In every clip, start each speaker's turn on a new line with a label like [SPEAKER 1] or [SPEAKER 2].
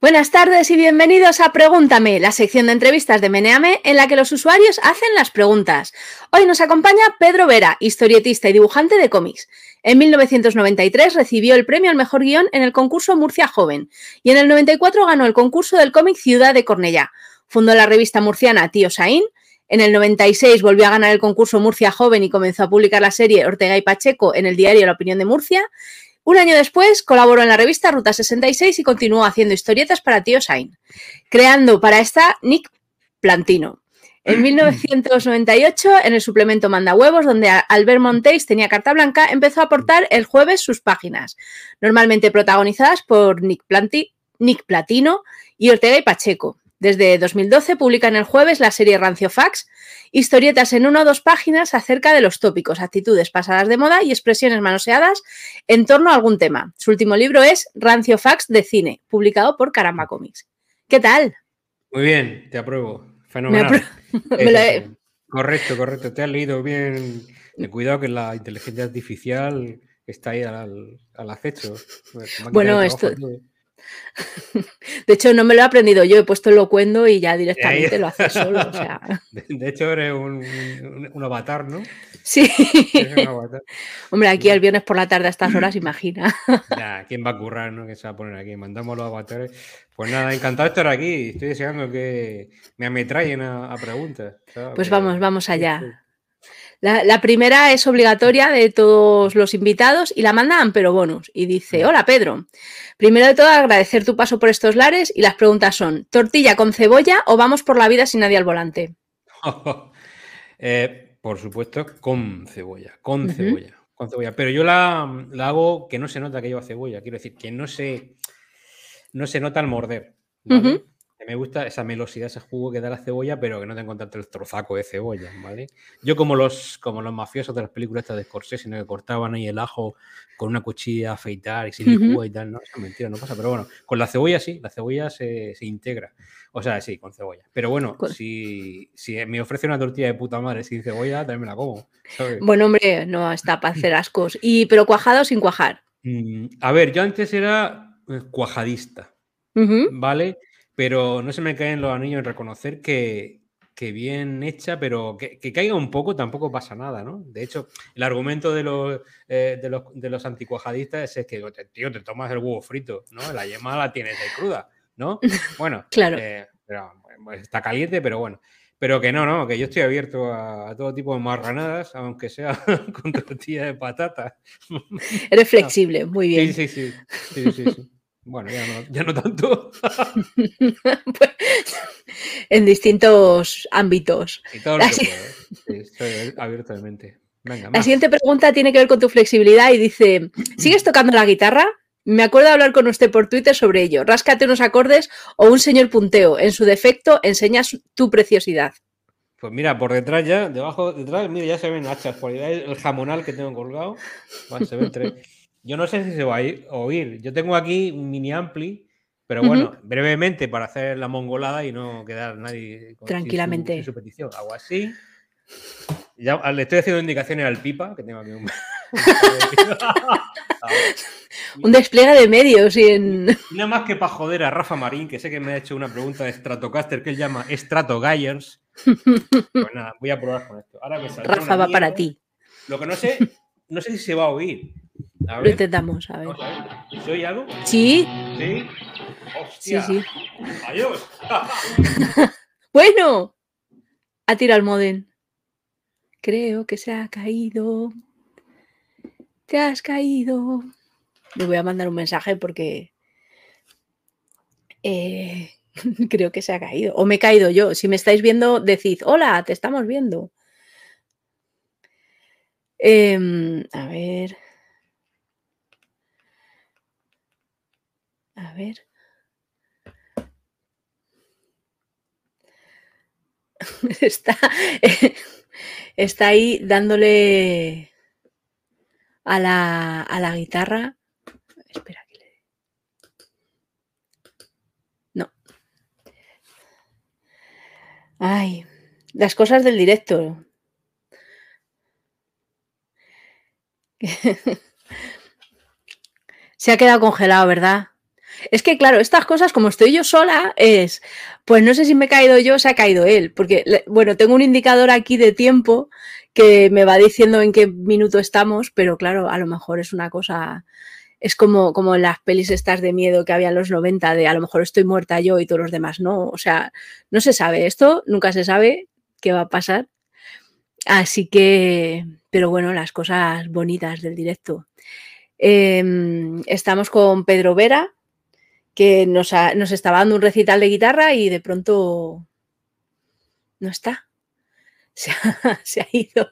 [SPEAKER 1] Buenas tardes y bienvenidos a Pregúntame, la sección de entrevistas de Meneame en la que los usuarios hacen las preguntas. Hoy nos acompaña Pedro Vera, historietista y dibujante de cómics. En 1993 recibió el premio al mejor guion en el concurso Murcia Joven y en el 94 ganó el concurso del cómic Ciudad de Cornellá. Fundó la revista murciana Tío Saín. En el 96 volvió a ganar el concurso Murcia Joven y comenzó a publicar la serie Ortega y Pacheco en el diario La Opinión de Murcia. Un año después colaboró en la revista Ruta 66 y continuó haciendo historietas para Tío Sain, creando para esta Nick Plantino. En 1998, en el suplemento Manda Huevos, donde Albert Montéis tenía carta blanca, empezó a aportar el jueves sus páginas, normalmente protagonizadas por Nick, Nick Platino y Ortega y Pacheco. Desde 2012 publica en el jueves la serie Rancio Fax, historietas en una o dos páginas acerca de los tópicos, actitudes pasadas de moda y expresiones manoseadas en torno a algún tema. Su último libro es Rancio Fax de cine, publicado por Caramba Comics. ¿Qué tal?
[SPEAKER 2] Muy bien, te apruebo. Fenomenal. Correcto, correcto. Te has leído bien. Cuidado que la inteligencia artificial está ahí al, acecho.
[SPEAKER 1] Bueno, esto, De hecho, no me lo he aprendido yo, he puesto el locuendo y ya directamente lo hace solo.
[SPEAKER 2] de, hecho, eres un, avatar, ¿no?
[SPEAKER 1] Sí. Hombre, aquí el viernes por la tarde a estas horas, imagina.
[SPEAKER 2] ¿quién va a currar, no? Que se va a poner aquí? Mandamos los avatares. Pues nada, encantado de estar aquí. Estoy deseando que me ametrallen a, preguntas.
[SPEAKER 1] Pues vamos, vamos allá. La, primera es obligatoria de todos los invitados y la mandan pero bonus. Y dice, hola Pedro, primero de todo agradecer tu paso por estos lares y las preguntas son, ¿tortilla con cebolla o vamos por la vida sin nadie al volante?
[SPEAKER 2] Eh, por supuesto, con cebolla, con cebolla, con cebolla. Pero yo la, hago que no se nota que lleva cebolla, quiero decir, que no se, no se nota al morder me gusta esa melosidad, ese jugo que da la cebolla, pero que no te tanto el trozaco de cebolla, ¿vale? Yo como los, como los mafiosos de las películas estas de Scorsese, que cortaban ahí el ajo con una cuchilla a afeitar y sin uh y tal, no, es mentira, no pasa, pero bueno, con la cebolla sí, la cebolla se, integra, o sea, sí, con cebolla, pero bueno, si, si, me ofrece una tortilla de puta madre sin cebolla, también me la como.
[SPEAKER 1] Bueno, hombre, no está para hacer ascos, y, pero cuajado o sin cuajar.
[SPEAKER 2] Mm, a ver, yo antes era eh, cuajadista, ¿vale? Pero no se me caen los anillos en reconocer que, bien hecha, pero que, caiga un poco tampoco pasa nada, ¿no? De hecho, el argumento de los, eh, de los, de los anticuajadistas es que, tío, te tomas el huevo frito, ¿no? La yema la tienes de cruda, ¿no? Bueno,
[SPEAKER 1] claro.
[SPEAKER 2] Eh, pues, está caliente, pero bueno. Pero que no, no, que yo estoy abierto a, todo tipo de marranadas, aunque sea con tortilla de patata.
[SPEAKER 1] Eres flexible, muy bien.
[SPEAKER 2] Sí, sí, sí. sí, sí, sí. Bueno, ya no, tanto.
[SPEAKER 1] Pues, en distintos ámbitos.
[SPEAKER 2] Y todo lo que Sí, estoy abiertamente. Venga,
[SPEAKER 1] la siguiente pregunta tiene que ver con tu flexibilidad y dice, ¿sigues tocando la guitarra? Me acuerdo de hablar con usted por Twitter sobre ello. Ráscate unos acordes o un señor punteo. En su defecto, enseñas tu preciosidad.
[SPEAKER 2] Pues mira, por detrás ya, debajo, detrás, mira, ya se ven hachas. Por ahí el jamonal que tengo colgado. se ven tres. Yo no sé si se va a oír. Yo tengo aquí un mini ampli, pero bueno, brevemente para hacer la mongolada y no quedar nadie
[SPEAKER 1] con Tranquilamente.
[SPEAKER 2] Su, petición. Hago así. Ya le estoy haciendo indicaciones al pipa, que tengo aquí un.
[SPEAKER 1] un despliegue de medios y en.
[SPEAKER 2] Nada más que para joder a Rafa Marín, que sé que me ha hecho una pregunta de Stratocaster que él llama Stratogayers. Pues nada, voy a probar con esto. Ahora
[SPEAKER 1] Rafa va para ti.
[SPEAKER 2] Lo que no sé, no sé si se va a oír.
[SPEAKER 1] Lo intentamos, a ver.
[SPEAKER 2] ¿Se oye algo?
[SPEAKER 1] Sí.
[SPEAKER 2] Sí. Hostia. Sí, sí. Adiós.
[SPEAKER 1] bueno. Ha tirado el modem. Creo que se ha caído. Te has caído. Le voy a mandar un mensaje porque eh, creo que se ha caído. O me he caído yo. Si me estáis viendo, decid, hola, te estamos viendo. Em, a ver. A ver. Está, está ahí dándole a la, a la guitarra. Espera. No. Ay, las cosas del directo. Se ha quedado congelado, ¿verdad? Es que, claro, estas cosas, como estoy yo sola, es, pues no sé si me he caído yo o se ha caído él, porque, bueno, tengo un indicador aquí de tiempo que me va diciendo en qué minuto estamos, pero claro, a lo mejor es una cosa, es como, como las pelis estas de miedo que había en los 90, de a lo mejor estoy muerta yo y todos los demás no, o sea, no se sabe esto, nunca se sabe qué va a pasar. Así que, pero bueno, las cosas bonitas del directo. Em, estamos con Pedro Vera, que nos, nos estaba dando un recital de guitarra y de pronto no está. Se ha, ido.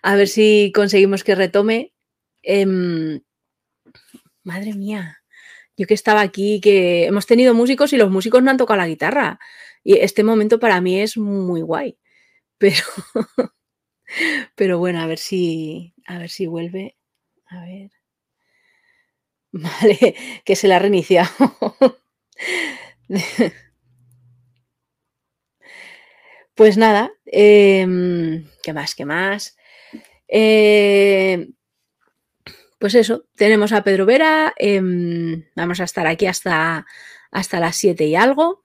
[SPEAKER 1] A ver si conseguimos que retome. Em, madre mía, yo que estaba aquí, que hemos tenido músicos y los músicos no han tocado la guitarra. Y este momento para mí es muy guay. Pero, pero bueno, a ver si, a ver si vuelve. A ver. Vale, que se la ha. Pues nada, em, ¿qué más? ¿Qué más? Eh, pues eso, tenemos a Pedro Vera, em, vamos a estar aquí hasta, hasta las 7 y algo,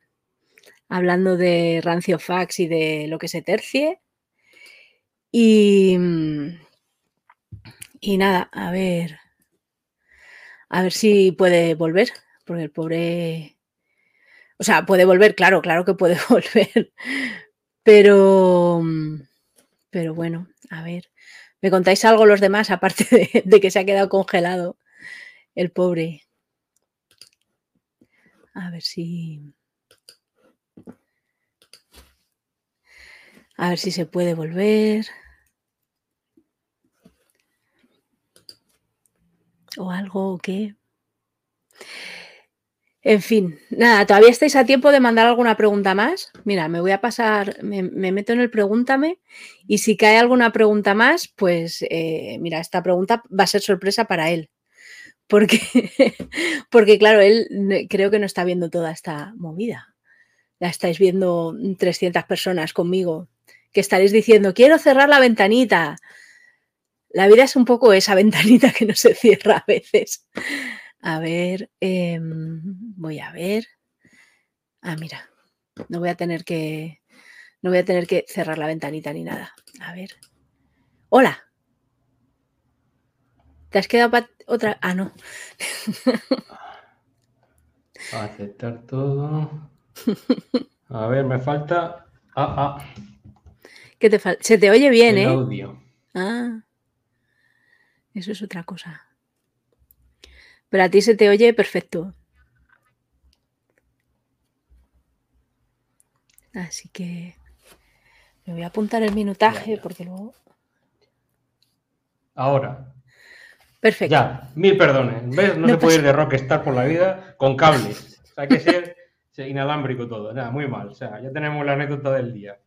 [SPEAKER 1] hablando de Rancio Fax y de lo que se tercie. Y, y nada, a ver, a ver si puede volver, porque el pobre... O sea, puede volver, claro, claro que puede volver. Pero, pero bueno, a ver. ¿Me contáis algo los demás, aparte de, que se ha quedado congelado el pobre? A ver si... A ver si se puede volver. O algo o qué. En fin, nada, todavía estáis a tiempo de mandar alguna pregunta más. Mira, me voy a pasar, me, meto en el pregúntame y si cae alguna pregunta más, pues eh, mira, esta pregunta va a ser sorpresa para él. Porque, porque, claro, él creo que no está viendo toda esta movida. La estáis viendo 300 personas conmigo, que estaréis diciendo, quiero cerrar la ventanita. La vida es un poco esa ventanita que no se cierra a veces. A ver, em, voy a ver. Ah, mira, no voy a tener que, no voy a tener que cerrar la ventanita ni nada. A ver. Hola. ¿Te has quedado para otra? Ah, no.
[SPEAKER 2] Aceptar todo. A ver, me falta. Ah, ah.
[SPEAKER 1] ¿Qué te falta? Se te oye bien,
[SPEAKER 2] El
[SPEAKER 1] ¿eh?
[SPEAKER 2] audio.
[SPEAKER 1] Ah. Eso es otra cosa. Pero a ti se te oye perfecto. Así que me voy a apuntar el minutaje
[SPEAKER 2] Ya, ya.
[SPEAKER 1] porque luego.
[SPEAKER 2] Ahora.
[SPEAKER 1] Perfecto.
[SPEAKER 2] Ya, mil perdones. ¿Ves? No,
[SPEAKER 1] No
[SPEAKER 2] se puede ir de rockstar por la vida con cables. O sea, hay que ser inalámbrico todo. Nada, muy mal. O sea, ya tenemos la anécdota del día.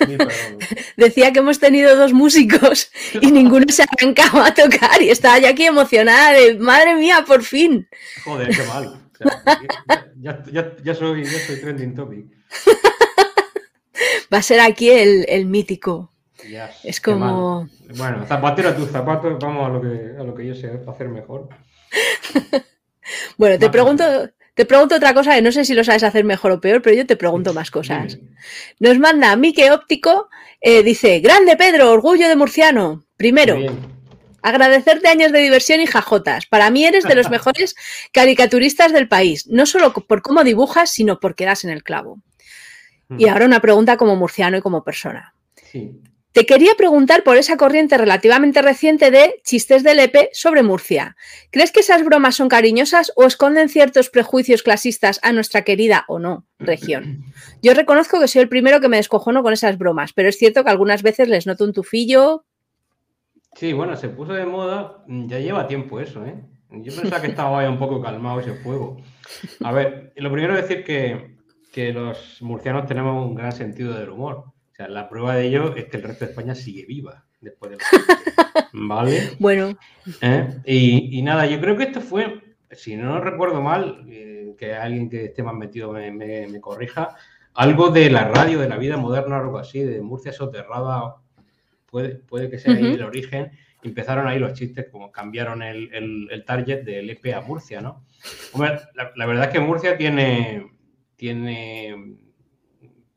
[SPEAKER 1] Decía que hemos tenido dos músicos y ninguno se arrancaba a tocar y estaba yo aquí emocionada de madre mía, por fin.
[SPEAKER 2] Joder, qué mal. O sea, ya, ya- ya soy, ya soy trending topic.
[SPEAKER 1] Va a ser aquí el, el mítico.
[SPEAKER 2] Ya,
[SPEAKER 1] Es como.
[SPEAKER 2] Bueno, zapatero a tus zapatos, vamos a lo que, a lo que yo sé hacer mejor.
[SPEAKER 1] Bueno, te pregunto, te pregunto otra cosa que no sé si lo sabes hacer mejor o peor, pero yo te pregunto más cosas. Nos manda Mike Óptico, eh, dice, grande Pedro, orgullo de murciano. Primero, agradecerte años de diversión y jajotas. Para mí eres de los mejores caricaturistas del país, no solo por cómo dibujas, sino porque das en el clavo. Y ahora una pregunta como murciano y como persona.
[SPEAKER 2] Sí.
[SPEAKER 1] Te quería preguntar por esa corriente relativamente reciente de chistes de Lepe sobre Murcia. ¿Crees que esas bromas son cariñosas o esconden ciertos prejuicios clasistas a nuestra querida o no región? Yo reconozco que soy el primero que me descojono con esas bromas, pero es cierto que algunas veces les noto un tufillo.
[SPEAKER 2] Sí, bueno, se puso de moda, mm, ya lleva tiempo eso, ¿eh? Yo pensaba que estaba ya un poco calmado ese fuego. A ver, lo primero es decir que, que los murcianos tenemos un gran sentido del humor. Sea, la prueba de ello es que el resto de España sigue viva después de la ¿Vale?
[SPEAKER 1] Bueno,
[SPEAKER 2] ¿Eh? Y, y nada, yo creo que esto fue, si no recuerdo mal, eh, que alguien que esté más metido me, me- me corrija, algo de la radio, de la vida moderna, algo así, de Murcia soterrada, puede, puede que sea ahí el origen. empezaron ahí los chistes, como cambiaron el, target del EP a Murcia, ¿no? Hombre, la, verdad es que Murcia tiene, tiene,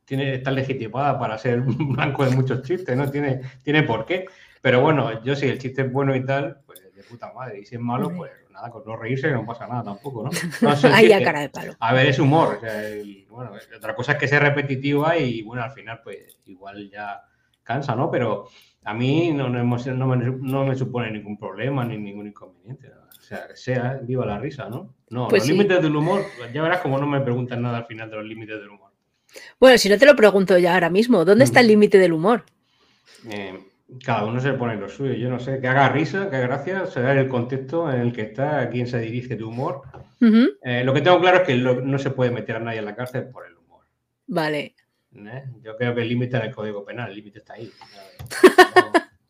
[SPEAKER 2] tiene, está legitimada para ser blanco de muchos chistes, ¿no? Tiene, tiene por qué. Pero bueno, yo si el chiste es bueno y tal, pues de puta madre. Y si es malo, pues nada, con no reírse no pasa nada tampoco, ¿no?
[SPEAKER 1] Ahí a cara de palo.
[SPEAKER 2] A ver, es humor. bueno, otra cosa es que sea repetitiva y bueno, al final, pues igual ya cansa, ¿no? Pero a mí no, no, me, supone ningún problema ni ningún inconveniente. O sea, que sea, viva la risa, ¿no? No, pues los límites del humor, ya verás como no me preguntan nada al final de los límites del humor.
[SPEAKER 1] Bueno, si no te lo pregunto ya ahora mismo, ¿dónde está el límite del humor?
[SPEAKER 2] Eh, cada uno se pone lo suyo. Yo no sé, que haga risa, que haga gracia, será el contexto en el que está, a quién se dirige tu humor. Eh, lo que tengo claro es que no se puede meter a nadie en la cárcel por el humor.
[SPEAKER 1] Vale.
[SPEAKER 2] ¿Eh? Yo creo que el límite en el Código Penal, el límite está ahí.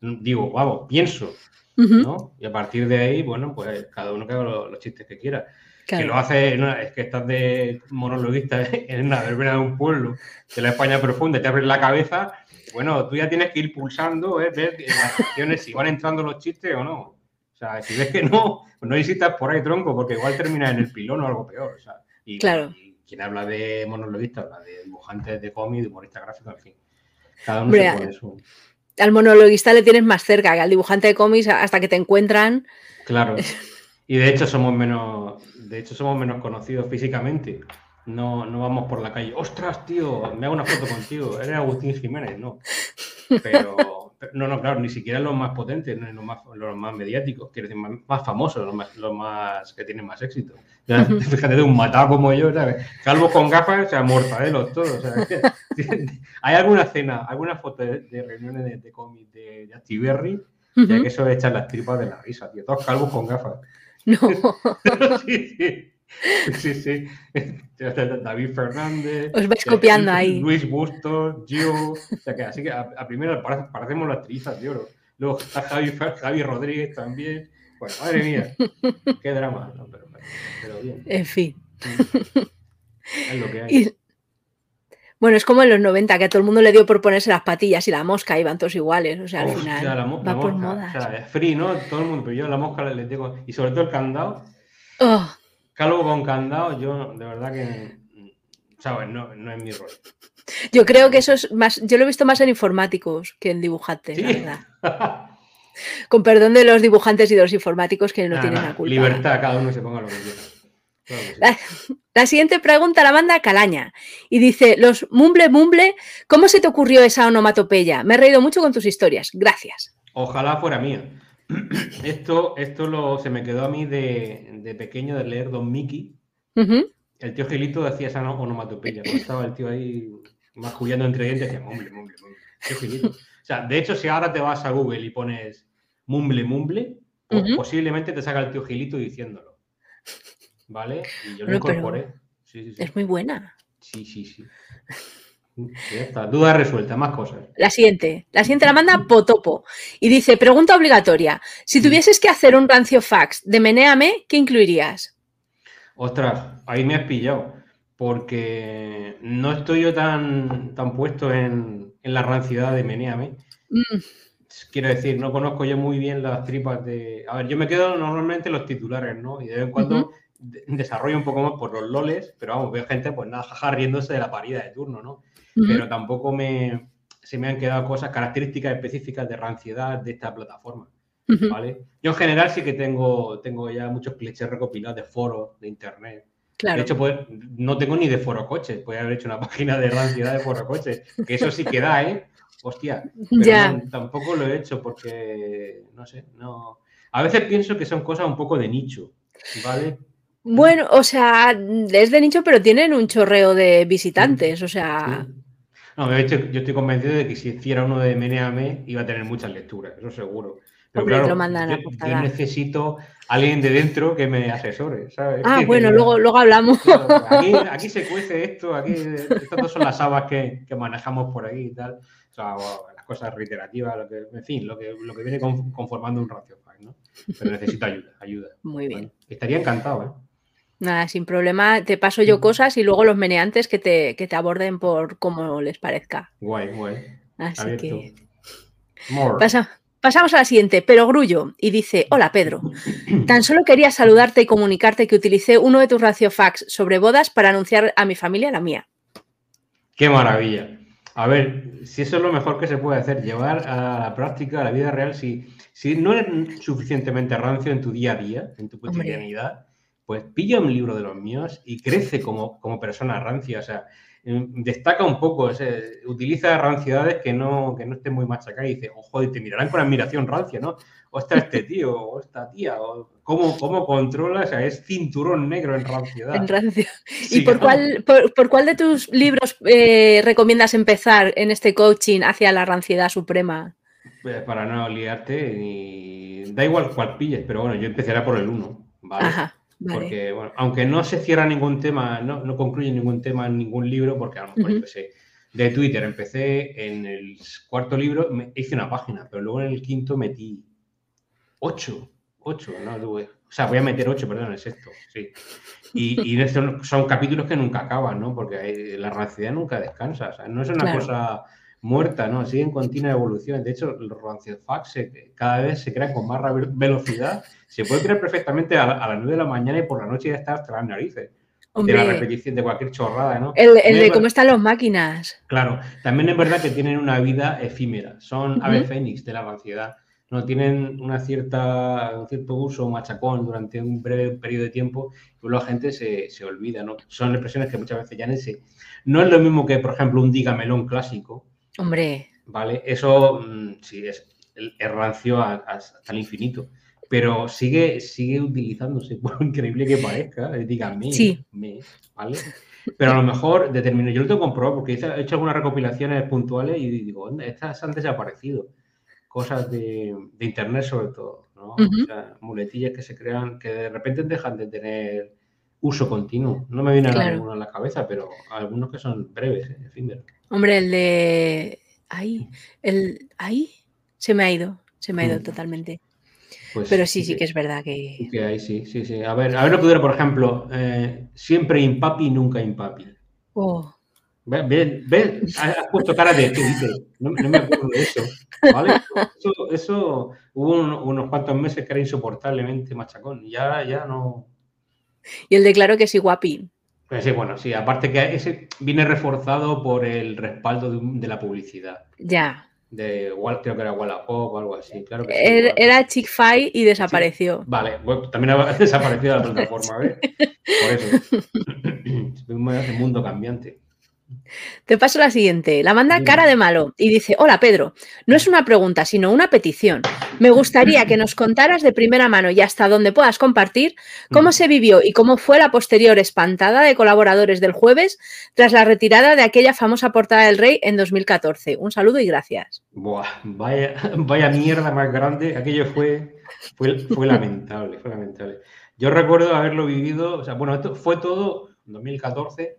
[SPEAKER 2] digo, vamos, pienso. ¿no? Y a partir de ahí, bueno, pues cada uno que haga los, chistes que quiera. Que lo hace, es que estás de monologuista en una verbena de un pueblo de la España profunda, te abres la cabeza bueno, tú ya tienes que ir pulsando, ¿eh? ver las acciones si van entrando los chistes o no. O sea, si ves que no, pues no visitas por ahí tronco, porque igual termina en el pilón o algo peor. O sea, y,
[SPEAKER 1] claro.
[SPEAKER 2] quien habla de monologuista, habla de dibujantes de cómic, de humorista gráfico, en fin. Cada uno se pone su...
[SPEAKER 1] Al monologuista le tienes más cerca que al dibujante de cómics hasta que te encuentran.
[SPEAKER 2] Claro. Y de hecho somos menos, de hecho somos menos conocidos físicamente. No, no vamos por la calle. ¡Ostras, tío! Me hago una foto contigo. Eres Agustín Jiménez, no. Pero, no, no, claro, ni siquiera los más potentes, los más, los más mediáticos, quiero decir, más, famosos, los más, los más, que tienen más éxito. fíjate de un matado como yo, ¿sabes? Calvo con gafas, o sea, mortadelos todos. ¿Hay alguna cena, alguna foto de, reuniones de, de cómics de, de? Ya que eso de echar las tripas de la risa, tío. Todos calvos con gafas.
[SPEAKER 1] No.
[SPEAKER 2] sí, sí. Sí, sí. David Fernández.
[SPEAKER 1] Os vais copiando ahí.
[SPEAKER 2] Luis Bustos, Gio. O sea que así que a, primero parecemos las trizas de oro. Luego está Javi, Javi Rodríguez también. Bueno, madre mía. Qué drama. pero, bien.
[SPEAKER 1] En fin.
[SPEAKER 2] Es lo que hay.
[SPEAKER 1] Bueno, es como en los 90, que a todo el mundo le dio por ponerse las patillas y la mosca iban todos iguales. O sea, al final. va por moda.
[SPEAKER 2] O sea, es free, ¿no? Todo el mundo, pero yo la mosca le digo. Y sobre todo el candado.
[SPEAKER 1] Oh.
[SPEAKER 2] Calvo con candado, yo de verdad que, ¿sabes? No, no es mi rol.
[SPEAKER 1] Yo creo que eso es más, yo lo he visto más en informáticos que en dibujantes, la verdad. Con perdón de los dibujantes y de los informáticos que no tienen la culpa.
[SPEAKER 2] Libertad, cada uno se ponga lo que
[SPEAKER 1] quiera. La, siguiente pregunta la manda Calaña y dice: Los mumble mumble, ¿cómo se te ocurrió esa onomatopeya? Me he reído mucho con tus historias. Gracias.
[SPEAKER 2] Ojalá fuera mía. Esto, esto lo, se me quedó a mí de, pequeño de leer Don Mickey. El tío Gilito decía esa onomatopeya. estaba el tío ahí mascullando entre dientes, decía mumble, mumble, mumble. Tío Gilito. O sea, de hecho, si ahora te vas a Google y pones mumble, mumble, posiblemente te salga el tío Gilito diciéndolo. ¿Vale? Y yo lo incorporé.
[SPEAKER 1] Es muy buena.
[SPEAKER 2] Sí, sí, sí. Ya está, duda resuelta, más cosas.
[SPEAKER 1] La siguiente, la siguiente la manda Potopo y dice, pregunta obligatoria, si tuvieses que hacer un rancio fax de Meneame, ¿qué incluirías?
[SPEAKER 2] Ostras, ahí me has pillado, porque no estoy yo tan, tan puesto en, la rancidad de Meneame. Mm. Quiero decir, no conozco yo muy bien las tripas de... A ver, yo me quedo normalmente en los titulares, ¿no? Y de vez en cuando desarrollo un poco más por los loles, pero vamos, veo gente pues nada, jaja, riéndose de la parida de turno, ¿no? pero tampoco me, se me han quedado cosas, características específicas de ranciedad de esta plataforma. ¿vale? Yo en general sí que tengo, tengo ya muchos clichés recopilados de foros, de internet. De hecho, pues, no tengo ni de foro coches. Podría haber hecho una página de ranciedad de foro coches. Que eso sí que da, ¿eh? Hostia. Pero tampoco lo he hecho porque, no sé, no. A veces pienso que son cosas un poco de nicho, ¿vale?
[SPEAKER 1] Bueno, o sea, es de nicho, pero tienen un chorreo de visitantes, o sea.
[SPEAKER 2] No, de hecho, yo estoy convencido de que si hiciera uno de Meneame iba a tener muchas lecturas, eso seguro. Pero claro, yo, necesito alguien de dentro que me asesore, ¿sabes?
[SPEAKER 1] Ah, bueno, luego, luego hablamos.
[SPEAKER 2] aquí, se cuece esto, aquí estas son las habas que, manejamos por aquí y tal. O sea, las cosas reiterativas, lo que, en fin, lo que, lo que viene conformando un ratio, ¿no? Pero necesito ayuda, ayuda.
[SPEAKER 1] Muy bien.
[SPEAKER 2] estaría encantado, ¿eh?
[SPEAKER 1] Nada, sin problema, te paso yo cosas y luego los meneantes que te, que te aborden por como les parezca.
[SPEAKER 2] Guay, guay.
[SPEAKER 1] Así que. Pasa, Pasamos a la siguiente, pero Grullo, y dice, hola Pedro, tan solo quería saludarte y comunicarte que utilicé uno de tus raciofax sobre bodas para anunciar a mi familia la mía.
[SPEAKER 2] Qué maravilla. A ver, si eso es lo mejor que se puede hacer, llevar a la práctica, a la vida real, si, si no eres suficientemente rancio en tu día a día, en tu cotidianidad, pues pilla un libro de los míos y crece como, como persona rancia. O sea, em, destaca un poco, utiliza ranciedades que no, que no estén muy machacadas y dice, ojo, y te mirarán con admiración rancia, ¿no? Ostras, este tío, o esta tía, o cómo, cómo controla, o sea, es cinturón negro en ranciedad.
[SPEAKER 1] En rancio. ¿Y por, cuál, por, cuál de tus libros eh, recomiendas empezar en este coaching hacia la ranciedad suprema?
[SPEAKER 2] Pues para no liarte, da igual cuál pilles, pero bueno, yo empezaré por el uno, ¿vale? Ajá. Porque, bueno, aunque no se cierra ningún tema, no, no, concluye ningún tema en ningún libro, porque a lo mejor, empecé de Twitter empecé en el cuarto libro, me hice una página, pero luego en el quinto metí ocho, ocho, no, o sea, voy a meter ocho, perdón, es esto, sí. Y, y estos son capítulos que nunca acaban, ¿no? Porque la ranciedad nunca descansa, o sea, no es una cosa muerta, ¿no? Sigue en continua evolución. De hecho, los rancios fax cada vez se crean con más velocidad. Se puede crear perfectamente a, las 9 de la mañana y por la noche ya está hasta las narices. de la repetición de cualquier chorrada, ¿no?
[SPEAKER 1] El, de cómo están las máquinas.
[SPEAKER 2] Claro, también es verdad que tienen una vida efímera. Son aves fénix de la ranciedad. No tienen una cierta, un cierto uso machacón durante un breve periodo de tiempo y la gente se, se olvida, ¿no? Son expresiones que muchas veces ya no. No es lo mismo que, por ejemplo, un dígamelón clásico,
[SPEAKER 1] Hombre.
[SPEAKER 2] ¿Vale? Eso mm, sí es, el rancio hasta el infinito. Pero sigue, sigue utilizándose, por increíble que parezca. Eh, díganme, sí. ¿vale? Pero a lo mejor determino, yo lo tengo comprobado porque he hecho algunas recopilaciones puntuales y digo, estas han desaparecido. Cosas de, internet sobre todo, ¿no? O sea, muletillas que se crean, que de repente dejan de tener uso continuo. No me viene claro. a la cabeza, pero algunos que son breves, ¿eh?
[SPEAKER 1] Hombre, el de ahí, el ahí se me ha ido, se me ha ido mm. totalmente. Pues Pero sí, sí que es verdad que.
[SPEAKER 2] que hay, sí, sí, sí. A ver, a ver, no pudiera, por ejemplo, eh, siempre impapi, nunca impapi. Oh. Ven, ven, has puesto cara de dice, no, me acuerdo de eso. ¿vale? Eso, eso hubo unos cuantos meses que era insoportablemente machacón. Y ya, ya no.
[SPEAKER 1] Y el declaro que sí, guapi.
[SPEAKER 2] Pues sí, bueno, sí, aparte que ese viene reforzado por el respaldo de, la publicidad.
[SPEAKER 1] Ya.
[SPEAKER 2] De creo que era Wallapop o algo así, claro que
[SPEAKER 1] sí, Era Chick Fil y desapareció.
[SPEAKER 2] Vale, también ha desaparecido la plataforma, ¿ves? Por eso. es un mundo cambiante.
[SPEAKER 1] Te paso la siguiente. La manda cara de malo y dice, hola Pedro, no es una pregunta, sino una petición. Me gustaría que nos contaras de primera mano y hasta donde puedas compartir cómo se vivió y cómo fue la posterior espantada de colaboradores del jueves tras la retirada de aquella famosa portada del rey en 2014. Un saludo y gracias.
[SPEAKER 2] Buah, vaya, vaya mierda más grande. Aquello fue, fue, lamentable, fue lamentable. Yo recuerdo haberlo vivido, o sea, bueno, esto fue todo en 2014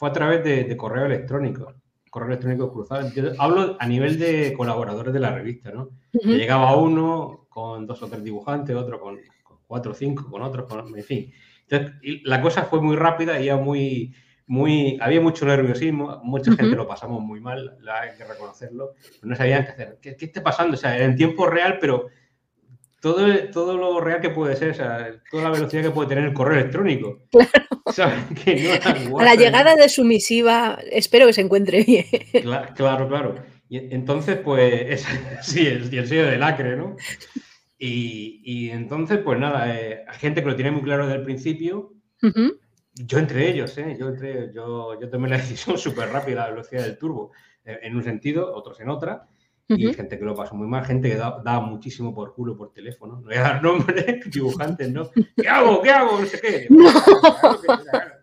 [SPEAKER 2] fue a través de, correo electrónico, correo electrónico cruzado. hablo a nivel de colaboradores de la revista, ¿no? Llegaba uno con dos o tres dibujantes, otro con, cuatro o cinco, con otros, en fin. Entonces, la cosa fue muy rápida y ya muy, muy, había mucho nerviosismo, mucha gente lo pasamos muy mal, hay que reconocerlo, no sabían qué hacer. ¿Qué, qué está pasando? O sea, en tiempo real, pero todo, todo lo real que puede ser, o sea, toda la velocidad que puede tener el correo electrónico.
[SPEAKER 1] Claro. a la llegada de su misiva, espero que se encuentre bien.
[SPEAKER 2] Claro, claro. Y entonces, pues, sí, el, el sello del acre, ¿no? Y, y, entonces, pues nada, eh, hay gente que lo tiene muy claro desde el principio. Yo entre ellos, ¿eh? Yo, entre, yo, yo tomé la decisión súper rápida, la velocidad del turbo, eh, en un sentido, otros en otra y gente que lo pasó muy mal, gente que da, muchísimo por culo por teléfono. No voy a dar nombres, dibujantes, ¿no? ¿Qué hago? ¿Qué hago? No sé qué.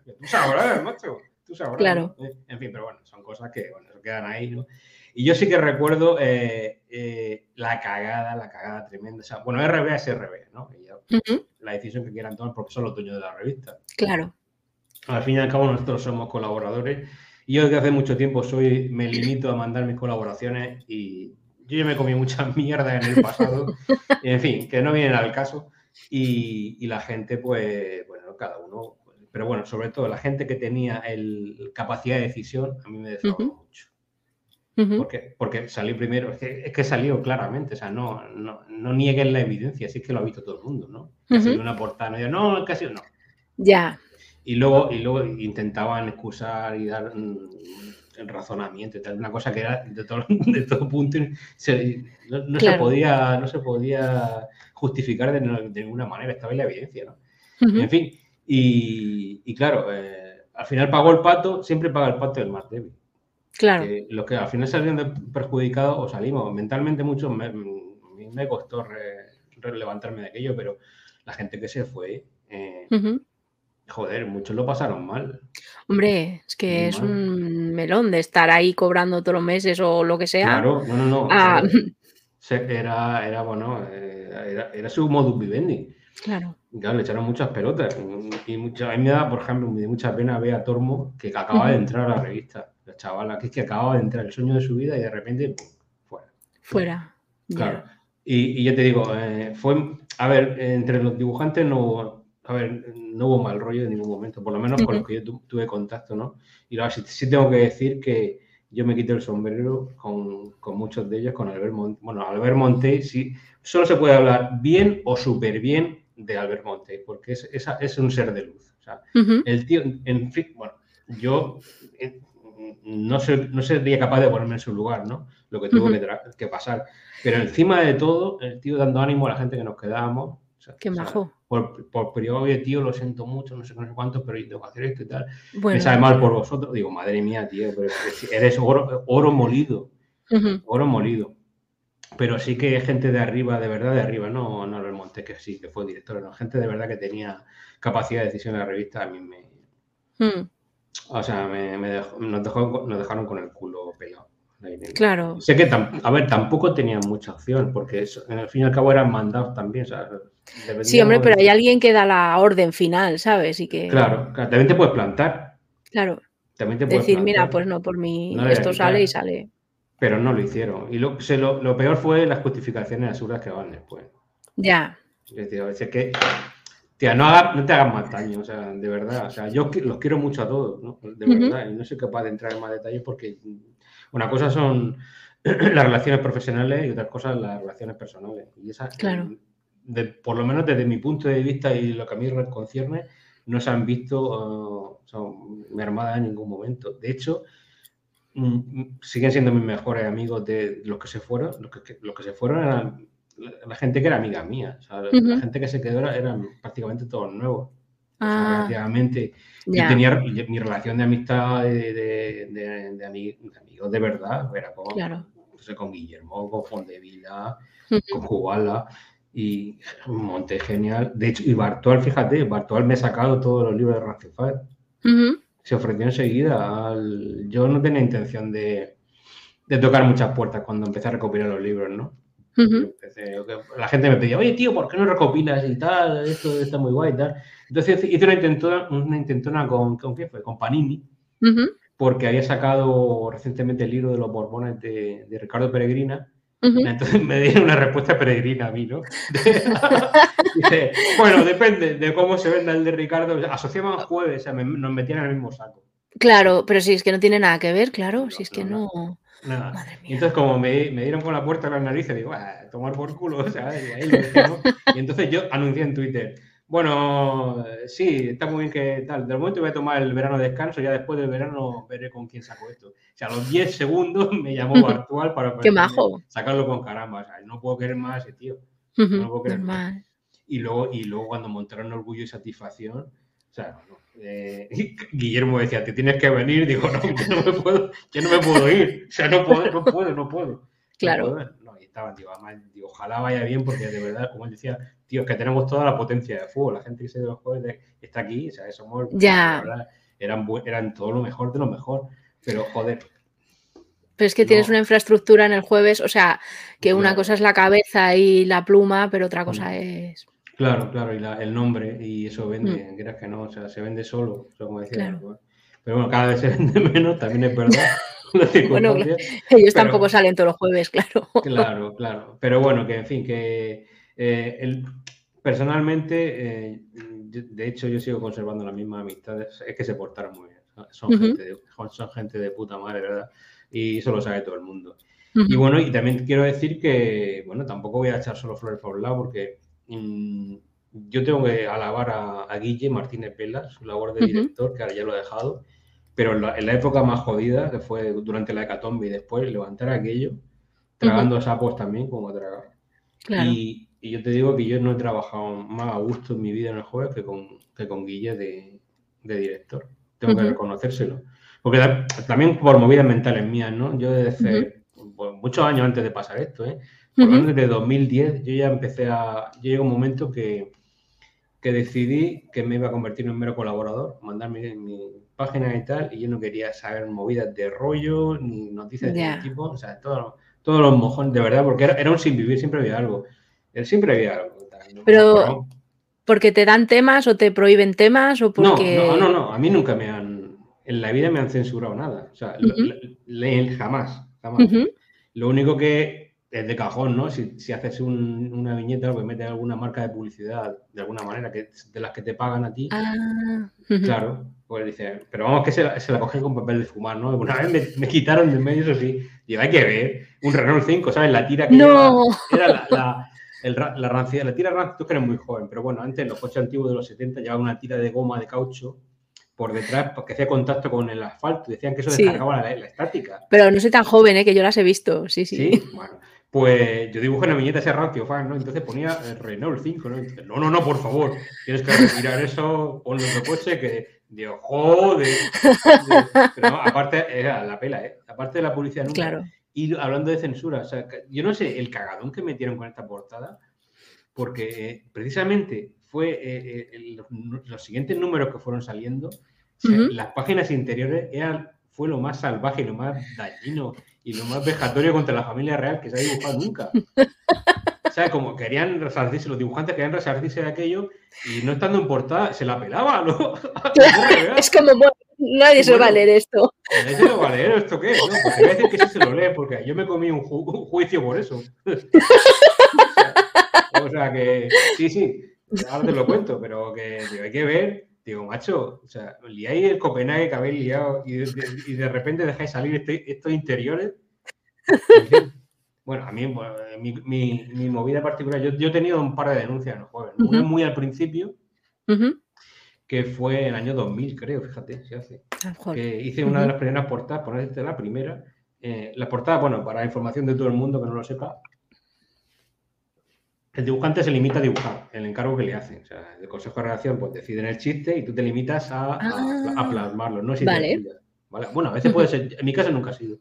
[SPEAKER 2] No. Tú sabrás, macho. Tú sabrás.
[SPEAKER 1] Claro.
[SPEAKER 2] Eh, en fin, pero bueno, son cosas que bueno, quedan ahí, ¿no? Y yo sí que recuerdo eh, eh, la cagada, la cagada tremenda. O sea, bueno, RB es RB, ¿no? La decisión que quieran tomar porque son los dueños de la revista.
[SPEAKER 1] Claro.
[SPEAKER 2] Al fin y al cabo, nosotros somos colaboradores y yo desde hace mucho tiempo soy, me limito a mandar mis colaboraciones y yo ya me comí mucha mierda en el pasado. en fin, que no vienen al caso. Y, la gente, pues, bueno, cada uno. Pero bueno, sobre todo la gente que tenía el, capacidad de decisión, a mí me defraudó mucho. porque, porque salió primero, es que, salió claramente, o sea, no, no, no nieguen la evidencia, así que lo ha visto todo el mundo, ¿no? Casi una portada, no, no, casi no.
[SPEAKER 1] Ya.
[SPEAKER 2] Y luego, y luego intentaban excusar y dar el razonamiento y tal, una cosa que era de todo, de todo punto, no, se podía, no se podía justificar de, ninguna manera, estaba en la evidencia, ¿no? En fin, y, claro, eh, al final pagó el pato, siempre paga el pato del más débil.
[SPEAKER 1] Claro.
[SPEAKER 2] los que al final salieron perjudicados o salimos mentalmente mucho, me, me costó levantarme de aquello, pero la gente que se fue, eh, joder, muchos lo pasaron mal.
[SPEAKER 1] Hombre, es que es un melón de estar ahí cobrando todos los meses o lo que sea.
[SPEAKER 2] Claro, no, no, no. Ah. Era, era, bueno, eh, era, su modus vivendi.
[SPEAKER 1] Claro.
[SPEAKER 2] claro, le echaron muchas pelotas. Y mucha, a mí me da, por ejemplo, me da mucha pena ver a Tormo que acaba de entrar a la revista la chavala, que es que acaba de entrar el sueño de su vida y de repente, fuera.
[SPEAKER 1] Fuera.
[SPEAKER 2] Claro. Y, yo te digo, eh, fue, a ver, entre los dibujantes no a ver, no hubo mal rollo en ningún momento, por lo menos con los que yo tuve contacto, ¿no? Y ahora sí, tengo que decir que yo me quito el sombrero con, muchos de ellos, con Albert Monte. Bueno, Albert Monte, sí, solo se puede hablar bien o súper bien de Albert Monte, porque es, es, un ser de luz. O sea, el tío, en fin, bueno, yo eh, no, no sería capaz de ponerme en su lugar, ¿no? Lo que tuvo que, pasar. Pero encima de todo, el tío dando ánimo a la gente que nos quedábamos.
[SPEAKER 1] Qué majo.
[SPEAKER 2] Por, por periodo, oye, tío, lo siento mucho, no sé, no sé cuánto, pero tengo que hacer esto y tal. Me sabe mal por vosotros. Digo, madre mía, tío, pero eres oro, oro molido. Oro molido. Pero sí que gente de arriba, de verdad de arriba, no, no el Monte, que sí, que fue director, no, gente de verdad que tenía capacidad de decisión en la revista, a mí me, mm. O sea, me, nos, dejaron con el culo pelado.
[SPEAKER 1] Claro.
[SPEAKER 2] Sé que, a ver, tampoco tenían mucha opción, porque en el fin y al cabo eran mandados también.
[SPEAKER 1] Sí, hombre, pero hay alguien que da la orden final, ¿sabes? Y que...
[SPEAKER 2] Claro, también te puedes plantar.
[SPEAKER 1] Claro. También te puedes Decir, mira, pues no, por mí esto sale y sale.
[SPEAKER 2] Pero no lo hicieron. Y lo, lo, peor fue las justificaciones absurdas que van después.
[SPEAKER 1] Ya.
[SPEAKER 2] Es decir, a veces que Tía, no, no te hagas más daño, o sea, de verdad. O sea, yo los quiero mucho a todos, ¿no? De verdad, y no soy capaz de entrar en más detalles porque una cosa son las relaciones profesionales y otra cosa las relaciones personales. Y esas,
[SPEAKER 1] claro.
[SPEAKER 2] Por lo menos desde mi punto de vista y lo que a mí concierne, no se han visto uh, mermadas en ningún momento. De hecho, mm, siguen siendo mis mejores amigos de los que se fueron. Los que, los que se fueron eran la gente que era amiga mía. La gente que se quedó era, eran prácticamente todos nuevos. Ah, relativamente. Yo tenía mi relación de amistad de, de, amigos de verdad, era con, con Guillermo, con Fondevila, con Jugala y un monte genial. De hecho, y Bartual, fíjate, Bartual me ha sacado todos los libros de Rancifal. Se ofreció enseguida. Yo no tenía intención de, de tocar muchas puertas cuando empecé a recopilar los libros, ¿no? La gente me pedía, oye, tío, ¿por qué no recopilas y tal? Esto está muy guay y tal. Entonces hice una intentona, una intentona con, ¿con qué fue? Con Panini, porque había sacado recientemente el libro de los Borbones de, Ricardo Peregrina. Entonces me dieron una respuesta peregrina a mí, ¿no? Dice, bueno, depende de cómo se venda el de Ricardo. Asociaban jueves, o sea, nos metían en el mismo saco.
[SPEAKER 1] Claro, pero si es que no tiene nada que ver, claro, si es que no.
[SPEAKER 2] Nada. Y entonces, como me, me, dieron con la puerta a las narices, digo, ah, tomar por culo, o sea, y, ahí y entonces yo anuncié en Twitter, bueno, sí, está muy bien que tal, de momento voy a tomar el verano de descanso, ya después del verano veré con quién saco esto. O sea, a los 10 segundos me llamó Bartual para sacarlo con caramba, o sea, no puedo querer más ese tío. No puedo querer más. Y luego, y luego cuando montaron Orgullo y Satisfacción, o sea, no, eh, Guillermo decía, te tienes que venir. Digo, no, yo no me puedo, yo no me puedo ir. O sea, no puedo, no puedo, no puedo.
[SPEAKER 1] Claro.
[SPEAKER 2] No, y estaba, tío, digo, ojalá vaya bien, porque de verdad, como él decía, tío, es que tenemos toda la potencia de fútbol. La gente que se de los juegos está aquí, o sea, somos.
[SPEAKER 1] Ya.
[SPEAKER 2] eran, eran todo lo mejor de lo mejor. Pero, joder,
[SPEAKER 1] pero es que tienes una infraestructura en el jueves, o sea, que una cosa es la cabeza y la pluma, pero otra cosa es.
[SPEAKER 2] Claro, claro, y el nombre, y eso vende, mm. que no, o sea, se vende solo, como decía. Pero bueno, cada vez se vende menos, también es verdad.
[SPEAKER 1] bueno, ellos tampoco salen todos los jueves, claro.
[SPEAKER 2] Claro, claro. Pero bueno, que en fin, que eh, personalmente, eh, de hecho, yo sigo conservando las mismas amistades, es que se portaron muy bien. Son, gente, de, son gente de puta madre, ¿verdad? y eso lo sabe todo el mundo. Y bueno, y también quiero decir que, bueno, tampoco voy a echar solo flores por un lado porque mm, yo tengo que alabar a, Guille Martínez Vela, su labor de director, que ahora ya lo he dejado, pero en la, época más jodida, que fue durante la hecatombe y después, levantar aquello, tragando sapos también como tragar. Y, yo te digo que yo no he trabajado más a gusto en mi vida en el jueves que con, que con Guille de, director. Tengo que reconocérselo. Porque también por movidas mentales mías, ¿no? Yo desde pues, muchos años antes de pasar esto, ¿eh? Por lo desde 2010 yo ya empecé a... Yo llegué a un momento que que decidí que me iba a convertir en un mero colaborador, mandar mi, página y tal, y yo no quería saber movidas de rollo ni noticias de ningún tipo, o sea, todos los mojones, de verdad, porque era, un sin vivir, siempre había algo. Siempre había algo.
[SPEAKER 1] Pero, ¿porque te dan temas o te prohíben temas o porque...?
[SPEAKER 2] No, no, no, a mí nunca me han, en la vida me han censurado nada, o sea, jamás, jamás. Lo único que es de cajón, ¿no? Si, si haces una viñeta o que metes alguna marca de publicidad de alguna manera, que de las que te pagan a ti, ah, claro, pues dice, pero vamos que se la, se la con papel de fumar, ¿no? Una vez me, quitaron de medio, eso sí, y hay que ver, un Renault 5, ¿sabes? La tira que
[SPEAKER 1] no.
[SPEAKER 2] era la, la, el, la rancia, la tira rancia, tú que eres muy joven, pero bueno, antes los coches antiguos de los 70 llevaban una tira de goma de caucho por detrás porque hacía contacto con el asfalto. Decían que eso descargaba la, estática.
[SPEAKER 1] Pero no soy tan joven, ¿eh? que yo las he visto. Sí, sí.
[SPEAKER 2] Sí, bueno. Pues yo dibujo en la viñeta ese ratio fan, ¿no? Entonces ponía el Renault 5, ¿no? no, no, no, por favor, tienes que retirar eso, ponlo en otro coche que, digo, joder. Pero no, aparte, era la pela, ¿eh? Aparte de la publicidad nunca.
[SPEAKER 1] Claro.
[SPEAKER 2] Y hablando de censura, o sea, yo no sé el cagadón que metieron con esta portada, porque eh, precisamente fue eh, eh, los, siguientes números que fueron saliendo, las páginas interiores eran, fue lo más salvaje lo más dañino y lo más vejatorio contra la familia real que se ha dibujado nunca. O sea, como querían resarcirse, los dibujantes querían resarcirse de aquello y no estando en portada, se la pelaba, ¿no?
[SPEAKER 1] es como, bueno, nadie se va a leer esto.
[SPEAKER 2] Nadie se lo va a leer, ¿esto qué? No, pues voy a decir que sí se lo lee, porque yo me comí un, juicio por eso. o, sea, que, sí, sí, ahora te lo cuento, pero que hay que ver Digo, macho, o sea, liáis el Copenhague que habéis liado y de, repente dejáis salir este, estos interiores. Bueno, a mí, mi, movida particular, yo, he tenido un par de denuncias en los jueves. Una muy al principio, que fue en el año 2000, creo, fíjate, se hace. Que hice una de las primeras portadas, ponerte la primera. Eh, la portada, bueno, para información de todo el mundo que no lo sepa, el dibujante se limita a dibujar el encargo que le hacen. O sea, el consejo de redacción pues deciden el chiste y tú te limitas a, ah. plasmarlo. No vale. Bueno, a veces puede ser, en mi caso nunca ha sido.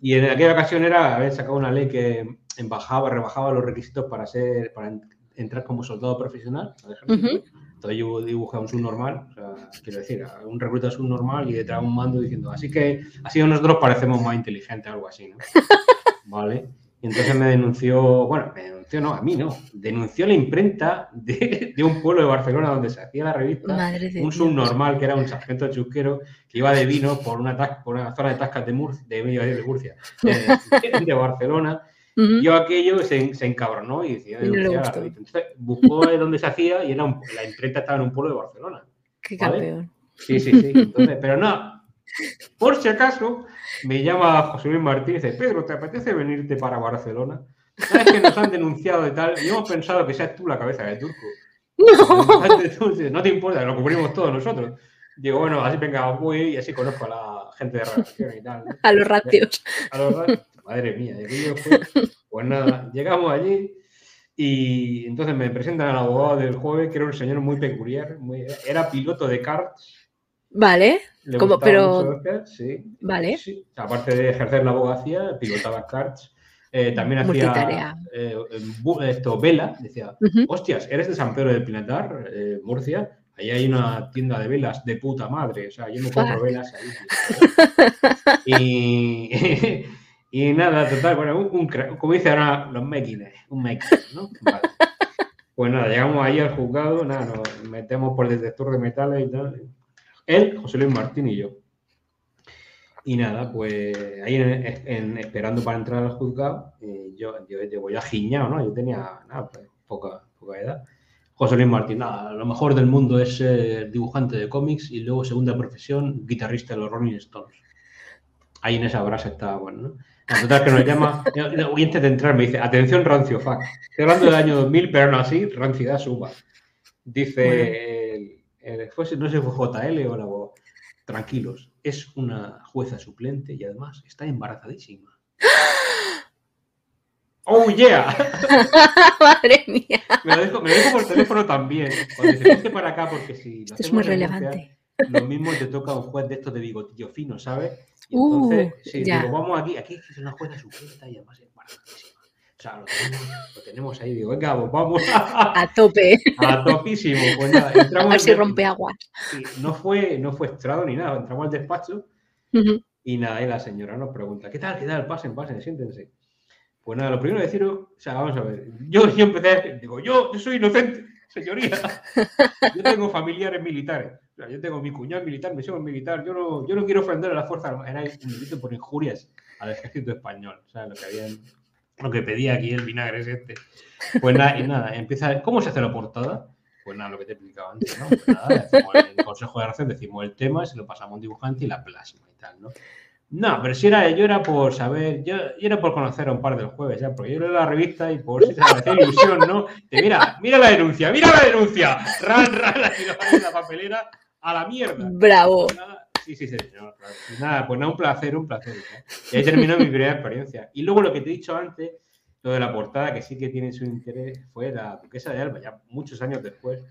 [SPEAKER 2] Y en aquella ocasión era haber sacado una ley que embajaba, rebajaba los requisitos para ser, para entrar como soldado profesional. Entonces yo dibujé un subnormal, o sea, quiero decir, un recluta subnormal y detrás un mando diciendo, así que así nosotros parecemos más inteligentes, algo así, ¿no? Vale. Y entonces me denunció, bueno, me denunció no, a mí no, denunció la imprenta de, un pueblo de Barcelona donde se hacía la revista, un subnormal que era un sargento chusquero que iba de vino por una, por una zona de tascas de Murcia, de, de Murcia, de, Barcelona. Yo aquello se, se, encabronó y decía. Entonces buscó dónde se hacía y era la imprenta estaba en un pueblo de Barcelona.
[SPEAKER 1] Qué campeón.
[SPEAKER 2] Sí, sí, sí. Entonces, pero no, por si acaso, me llama José Luis Martínez y dice, Pedro, ¿te apetece venirte para Barcelona? ¿Sabes que nos han denunciado y tal? Y hemos pensado que seas tú la cabeza del turco. No. no te importa, lo cubrimos todos nosotros. Digo, bueno, así venga, voy y así conozco a la gente de redacción y tal.
[SPEAKER 1] A los ratios.
[SPEAKER 2] A los ratios. Madre mía, pues nada, llegamos allí y entonces me presentan al abogado del jueves, que era un señor muy peculiar, era piloto de karts
[SPEAKER 1] Vale. Como, pero.
[SPEAKER 2] sí.
[SPEAKER 1] Vale.
[SPEAKER 2] Aparte de ejercer la abogacía, pilotaba karts. Eh, también hacía eh, esto, vela. Decía, hostias, ¿eres de San Pedro del Pinatar, eh, Murcia? Ahí hay una tienda de velas de puta madre. O sea, yo me compro velas ahí. y, y nada, total, bueno, un, como dice ahora los máquinas, un máquina, ¿no? Pues nada, llegamos ahí al juzgado, nada, nos metemos por el detector de metales y tal. Él, José Luis Martín y yo. Y nada, pues ahí esperando para entrar al juzgado, eh, yo, yo llevo ya giñado, ¿no? Yo tenía nada, pues, poca, poca edad. José Luis Martín, nada, lo mejor del mundo es dibujante de cómics y luego segunda profesión, guitarrista de los Rolling Stones. ahí en esa brasa estaba bueno, ¿no? La que nos llama, antes de entrar me dice, atención rancio, fuck. Estoy hablando del año 2000, pero aún así, rancidad suba. Dice, el, no sé si fue JL o la tranquilos, es una jueza suplente y además está embarazadísima. ¡Oh, yeah!
[SPEAKER 1] Madre mía.
[SPEAKER 2] Me lo, dejo, me dejo por teléfono también. Cuando se para acá, porque si.
[SPEAKER 1] Esto es muy relevante.
[SPEAKER 2] Lo mismo te toca un juez de estos de bigotillo fino, ¿sabes? Y entonces, uh, sí, digo, vamos aquí, aquí es una jueza suplente y además es embarazadísima. O sea, lo tenemos, ahí, digo, venga, pues vamos
[SPEAKER 1] a, a tope.
[SPEAKER 2] A topísimo. Pues nada, entramos
[SPEAKER 1] a ver si rompe aguas.
[SPEAKER 2] no, fue, no fue estrado ni nada, entramos al despacho y nada, y la señora nos pregunta, ¿qué tal, qué tal? Pasen, pasen, siéntense. Pues nada, lo primero de deciros, o sea, vamos a ver, yo, yo empecé digo, yo, yo soy inocente, señoría, yo tengo familiares militares, o sea, yo tengo mi cuñado militar, mi sobrino militar, yo no, yo no quiero ofender a la fuerza armada, era un delito por injurias al ejército español, o sea, lo que habían lo que pedía aquí el vinagre es este. Pues nada, y nada, empieza. ¿Cómo se hace la portada? Pues nada, lo que te explicaba antes, ¿no? Pues nada, en el consejo de redacción decimos el tema, se lo pasamos a un dibujante y la plasma y tal, ¿no? No, pero si era, yo era por saber, yo, era por conocer a un par del jueves, ya, porque yo leo la revista y por si se me hacía ilusión, ¿no? Mira, mira la denuncia, mira la denuncia, ran, ran, la, la papelera a la mierda.
[SPEAKER 1] Bravo.
[SPEAKER 2] Sí, sí, sí, señor. Nada, pues nada, un placer, un placer. Y ahí terminó mi primera experiencia. Y luego lo que te he dicho antes, lo de la portada, que sí que tiene su interés, fue la duquesa de Alba, ya muchos años después.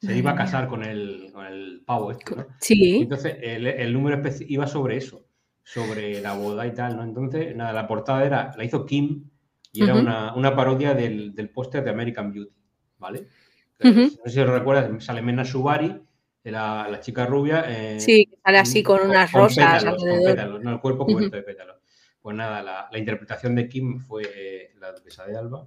[SPEAKER 2] Se iba a casar con el, con el pavo este, ¿no?
[SPEAKER 1] Sí.
[SPEAKER 2] Entonces, el, el número iba sobre eso, sobre la boda y tal, ¿no? Entonces, nada, la portada era, la hizo Kim y era una, una, parodia del, del póster de American Beauty, ¿vale? No sé si lo recuerdas, sale Mena Subari la, la chica rubia.
[SPEAKER 1] Eh, sí, sale así con, unas rosas
[SPEAKER 2] no, el cuerpo cubierto de pétalos. Pues nada, la, la, interpretación de Kim fue eh, la duquesa de Alba,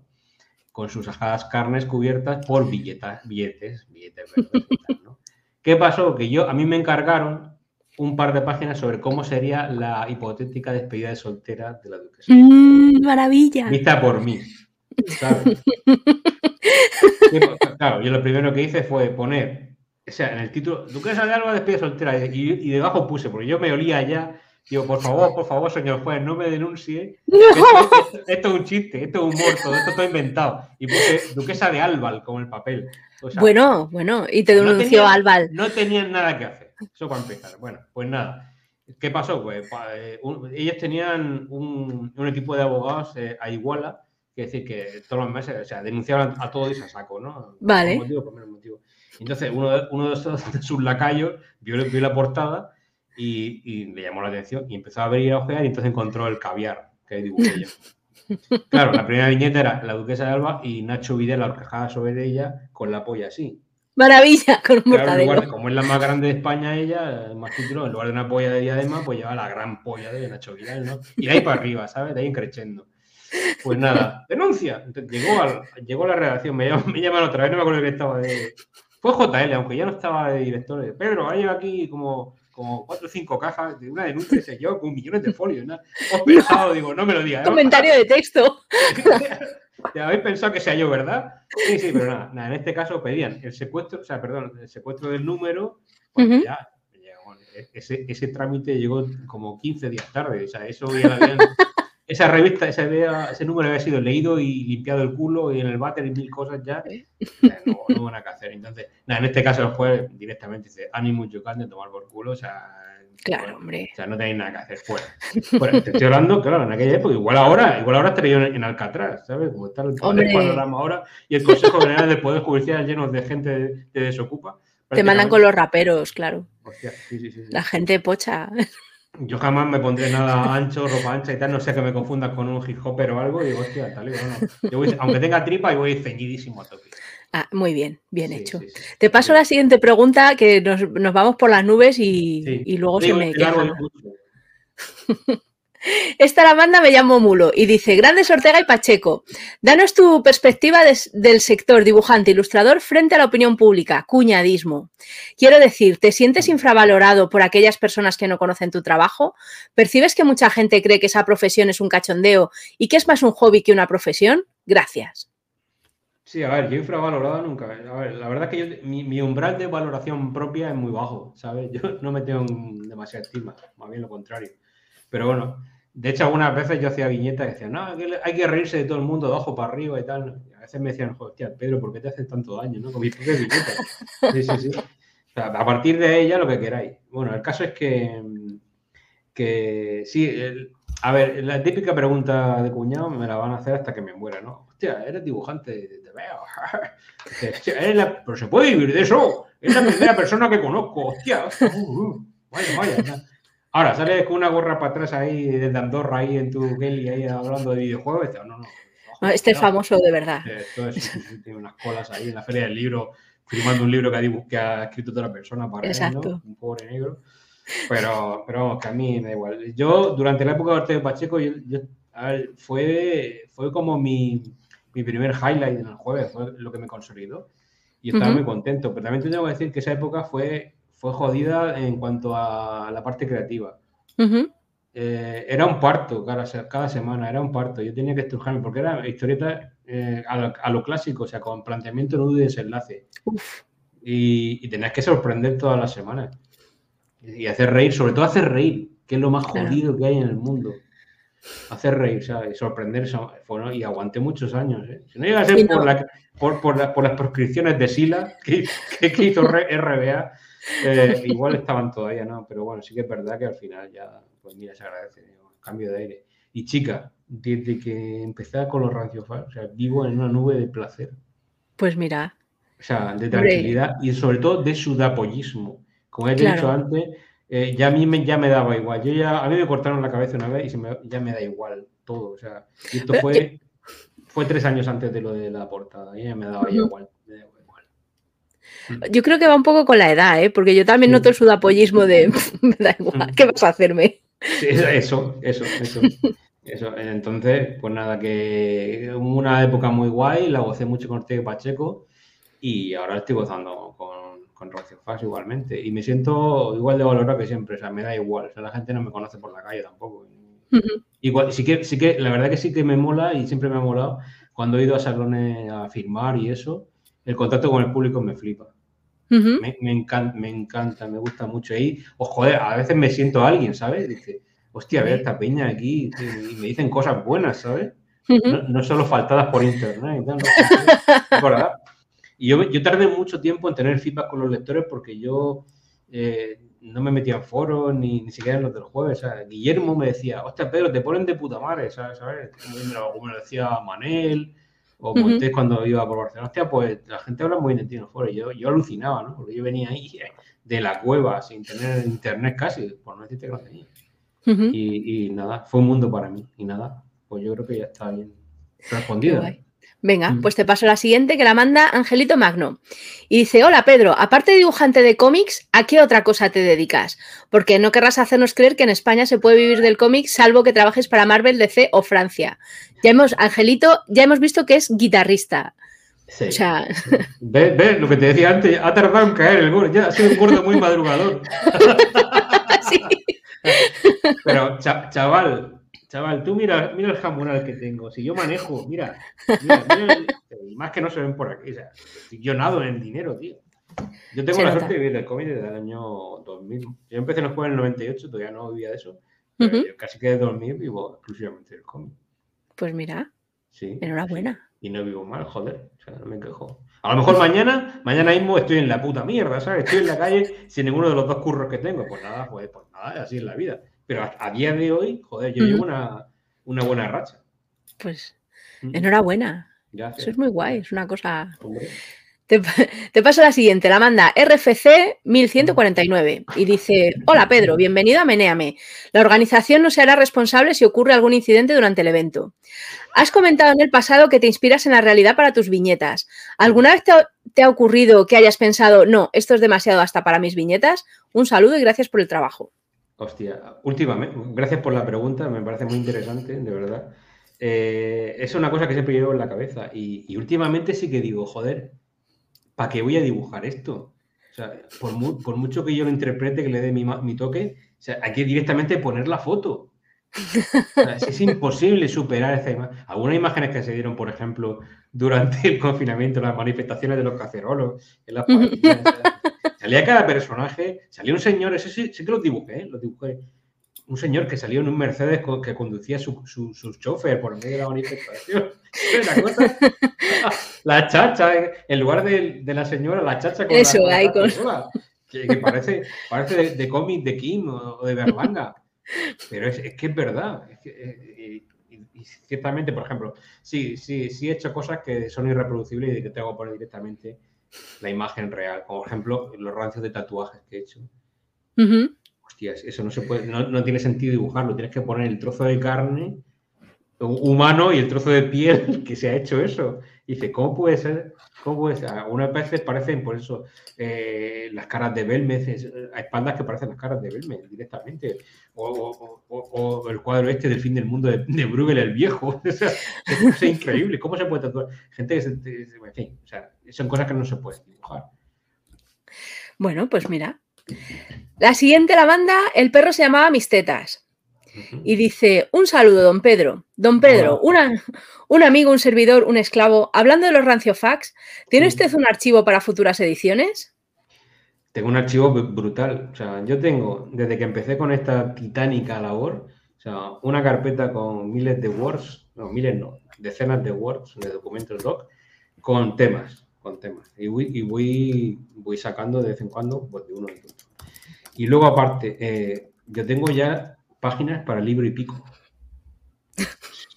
[SPEAKER 2] con sus ajadas carnes cubiertas por billetas, billetes, billetes verdes ¿no? ¿Qué pasó? Que yo, a mí me encargaron un par de páginas sobre cómo sería la hipotética despedida de soltera de la duquesa.
[SPEAKER 1] Mm, maravilla.
[SPEAKER 2] Vista por mí. Claro, yo lo primero que hice fue poner o sea, en el título, Duquesa de Alba despide soltera. Y, y, debajo puse, porque yo me olía ya. Digo, por favor, por favor, señor juez, no me denuncie. Esto, es un chiste, esto es un muerto, esto está inventado. Y puse Duquesa de Albal como el papel.
[SPEAKER 1] bueno, bueno, y te denunció no Albal.
[SPEAKER 2] No tenían nada que hacer. Eso para empezar. Bueno, pues nada. ¿Qué pasó? Pues eh, ellos tenían un, un, equipo de abogados eh, a Iguala, que decir que todos los meses, o sea, denunciaban a todos y a saco, ¿no?
[SPEAKER 1] Vale.
[SPEAKER 2] Por motivo, por motivo. Entonces, uno de, uno de, sus lacayos vio, vio la portada y, y, le llamó la atención y empezó a y a ojear y entonces encontró el caviar que dibujé yo. Claro, la primera viñeta era la duquesa de Alba y Nacho Videla horcajada sobre ella con la polla así.
[SPEAKER 1] Maravilla, con un
[SPEAKER 2] claro, como es la más grande de España ella, más título, en lugar de una polla de diadema, pues lleva la gran polla de Nacho Vidal, ¿no? Y de ahí para arriba, ¿sabes? De ahí creciendo. Pues nada, denuncia. Llegó, a la redacción, me me llaman otra vez, no me acuerdo que estaba de, fue JL, aunque ya no estaba de director. Pedro, ha llegado aquí como, como cuatro o cinco cajas de una denuncia se yo con millones de folios. ¿no? Os pensado, digo, no me lo digas.
[SPEAKER 1] Comentario de texto.
[SPEAKER 2] ¿Te habéis pensado que sea yo, verdad? Sí, sí, pero nada, nada, en este caso pedían el secuestro, o sea, perdón, el secuestro del número, pues ya, ese, ese trámite llegó como 15 días tarde, o sea, eso ya lo habían, esa revista, ese, ese número había sido leído y limpiado el culo y en el váter y mil cosas ya, no, no van a hacer. Entonces, nada, en este caso el juez directamente dice, ánimo de tomar por culo, o sea,
[SPEAKER 1] Claro, hombre.
[SPEAKER 2] O sea, no tenéis nada que hacer fuera. Bueno, te estoy hablando, claro, en aquella época, igual ahora, igual ahora estaría en, en Alcatraz, ¿sabes? Como está el, panorama ahora y el Consejo General del Poder Judicial lleno de gente que desocupa.
[SPEAKER 1] Te mandan con los raperos, claro.
[SPEAKER 2] Hostia, sí, sí, sí,
[SPEAKER 1] La gente pocha.
[SPEAKER 2] Yo jamás me pondré nada ancho, ropa ancha y tal, no sé que me confundas con un hip hopper o algo, y digo, hostia, tal, no. Yo voy, aunque tenga tripa, y voy ceñidísimo a tope.
[SPEAKER 1] Ah, muy bien, bien sí, hecho. Sí, sí, Te paso la siguiente pregunta, que nos, nos, vamos por las nubes y, y luego se me queja. Esta la manda me llamo Mulo y dice, Grandes Ortega y Pacheco, danos tu perspectiva de, del sector dibujante ilustrador frente a la opinión pública, cuñadismo. Quiero decir, ¿te sientes infravalorado por aquellas personas que no conocen tu trabajo? ¿Percibes que mucha gente cree que esa profesión es un cachondeo y que es más un hobby que una profesión? Gracias.
[SPEAKER 2] Sí, a ver, yo infravalorado nunca. A ver, la verdad es que yo, mi, mi, umbral de valoración propia es muy bajo, ¿sabes? Yo no me tengo demasiada estima, más bien lo contrario. Pero bueno, de hecho, algunas veces yo hacía viñetas y decía, no, hay que reírse de todo el mundo de abajo para arriba y tal. a veces me decían, hostia, Pedro, ¿por qué te haces tanto daño, no? Con mis propias viñetas. Sí, sí, sí. a partir de ella, lo que queráis. Bueno, el caso es que, que sí, a ver, la típica pregunta de cuñado me la van a hacer hasta que me muera, ¿no? Hostia, eres dibujante, te veo. pero se puede vivir de eso. Es la primera persona que conozco. Hostia, uh, uh, vaya, vaya. Ahora, sales con una gorra para atrás ahí desde Andorra, ahí en tu Kelly, ahí hablando de videojuegos. No,
[SPEAKER 1] no. este es famoso de verdad.
[SPEAKER 2] tiene unas colas ahí en la feria del libro, firmando un libro que ha, que ha escrito otra persona para Exacto. un pobre negro. Pero, pero vamos, que a mí me da igual. Yo, durante la época de Ortega Pacheco, yo, fue, fue como mi, mi, primer highlight en el jueves, fue lo que me consolidó. Y estaba muy contento. Pero también tengo que decir que esa época fue fue jodida en cuanto a la parte creativa. Eh, era un parto cada, cada, semana, era un parto. Yo tenía que estrujarme porque era historieta eh, a, lo, clásico, o sea, con planteamiento, nudo y desenlace. Y, y, tenías que sorprender todas las semanas. Y hacer reír, sobre todo hacer reír, que es lo más jodido que hay en el mundo. Hacer reír, ¿sabes? Y sorprender. y aguanté muchos años. ¿eh? Si no llega a ser por, por, las proscripciones de Sila que, que hizo RBA, eh, igual estaban todavía, ¿no? Pero bueno, sí que es verdad que al final ya, pues mira, se agradece, cambio de aire. Y chica, desde que empecé con los ranciofar, o sea, vivo en una nube de placer.
[SPEAKER 1] Pues mira.
[SPEAKER 2] O sea, de tranquilidad y sobre todo de sudapollismo. Como he dicho antes, eh, ya a mí me, ya me daba igual. Yo ya, a mí me cortaron la cabeza una vez y ya me da igual todo. O sea, esto fue, fue tres años antes de lo de la portada. Y ya me daba igual.
[SPEAKER 1] Yo creo que va un poco con la edad, ¿eh? porque yo también noto el sudapollismo de me da igual, ¿qué vas a hacerme?
[SPEAKER 2] Sí, eso, eso, eso. Eso, entonces, pues nada, que una época muy guay, la gocé mucho con Ortega Pacheco y ahora estoy gozando con, con Rocio Fax igualmente. Y me siento igual de valorado que siempre, o sea, me da igual, o sea, la gente no me conoce por la calle tampoco. Igual, sí que, sí que, la verdad que sí que me mola y siempre me ha molado cuando he ido a salones a firmar y eso, el contacto con el público me flipa me, encanta, me encanta, me gusta mucho. ahí o joder, a veces me siento a alguien, ¿sabes? Dice, hostia, a ver esta peña aquí y me dicen cosas buenas, ¿sabes? no, solo faltadas por internet. Y yo, yo tardé mucho tiempo en tener feedback con los lectores porque yo eh, no me metía en foros ni, ni siquiera en los del jueves. Guillermo me decía, hostia, Pedro, te ponen de puta madre, ¿sabes? Como me lo decía Manel, o Montes cuando iba por Barcelona, hostia, pues la gente habla muy bien de Tino Yo, yo alucinaba, ¿no? Porque yo venía ahí de la cueva sin tener internet casi, por no decirte que no tenía. y, nada, fue un mundo para mí. Y nada, pues yo creo que ya está bien respondido.
[SPEAKER 1] Venga, pues te paso la siguiente que la manda Angelito Magno. Y dice, hola Pedro, aparte de dibujante de cómics, ¿a qué otra cosa te dedicas? Porque no querrás hacernos creer que en España se puede vivir del cómic salvo que trabajes para Marvel, DC o Francia. Ya hemos, Angelito, ya hemos visto que es guitarrista.
[SPEAKER 2] Sí. O sea... ¿Ves? Lo que te decía antes, ha tardado en caer el gordo, ya ha sido un gordo muy madrugador. sí. Pero, chaval, Chaval, tú mira, mira el jamonal que tengo. Si yo manejo, mira, y más que no se ven por aquí. O sea, yo nado en dinero, tío. Yo tengo la suerte de vivir del cómic desde el año 2000. Yo empecé en el juego en el 98, todavía no vivía de eso. casi que desde 2000 vivo exclusivamente del cómic.
[SPEAKER 1] Pues mira. Sí. Enhorabuena.
[SPEAKER 2] Y no vivo mal, joder. O sea, no me quejo. A lo mejor mañana, mañana mismo estoy en la puta mierda, ¿sabes? Estoy en la calle sin ninguno de los dos curros que tengo. Pues nada, pues, pues nada, así es la vida. Pero a, día de hoy, joder, yo llevo una, buena racha.
[SPEAKER 1] Pues enhorabuena. Eso es muy guay, es una cosa... Te, paso la siguiente, la manda RFC 1149 y dice, hola Pedro, bienvenido a Meneame. La organización no se hará responsable si ocurre algún incidente durante el evento. Has comentado en el pasado que te inspiras en la realidad para tus viñetas. ¿Alguna vez te ha ocurrido que hayas pensado, no, esto es demasiado hasta para mis viñetas? Un saludo y gracias por el trabajo.
[SPEAKER 2] Hostia, últimamente, gracias por la pregunta, me parece muy interesante, de verdad. Eh, es una cosa que siempre llevo en la cabeza y, últimamente sí que digo, joder, ¿para qué voy a dibujar esto? O sea, por, mucho que yo lo interprete, que le dé mi, toque, o sea, hay que directamente poner la foto. es, imposible superar esa imagen. Algunas imágenes que se dieron, por ejemplo, durante el confinamiento, las manifestaciones de los cacerolos, en las Salía cada personaje, salía un señor, ese sí, sí que los dibujé, ¿eh? los dibujé. un señor que salió en un Mercedes que conducía su, su, su chofer por medio de la manifestación. La, chacha, en lugar de, la señora, la chacha
[SPEAKER 1] con Eso,
[SPEAKER 2] la,
[SPEAKER 1] con...
[SPEAKER 2] que, parece, parece de, cómic de Kim o, de Berlanga. Pero es, que es verdad. Eh, y, ciertamente, por ejemplo, sí, sí, sí he hecho cosas que son irreproducibles y que tengo que poner directamente la imagen real. Como por ejemplo, los rancios de tatuajes que he hecho hostias, eso no se puede, no, tiene sentido dibujarlo, tienes que poner el trozo de carne humano y el trozo de piel que se ha hecho eso. dice, ¿cómo puede ser? ¿Cómo puede ser? Algunas veces parecen, por eso, eh, las caras de Belmez, a espaldas que parecen las caras de Belmez directamente. O, el cuadro este del fin del mundo de, de Bruegel el viejo. es, increíble. ¿Cómo se puede tatuar? Gente que se, en fin, o sea, son cosas que no se pueden dibujar.
[SPEAKER 1] Bueno, pues mira, la siguiente la banda, el perro se llamaba Mis Tetas. Y dice, un saludo, don Pedro. Don Pedro, un amigo, un servidor, un esclavo. Hablando de los ranciofax, ¿tiene usted un archivo para futuras ediciones?
[SPEAKER 2] Tengo un archivo brutal. O sea, yo tengo, desde que empecé con esta titánica labor, o sea, una carpeta con miles de words, no, miles no, decenas de words, de documentos doc, con temas, con temas. Y voy, voy, sacando de vez en cuando pues, de uno en otro. Y luego, aparte, eh, yo tengo ya páginas para libro y pico.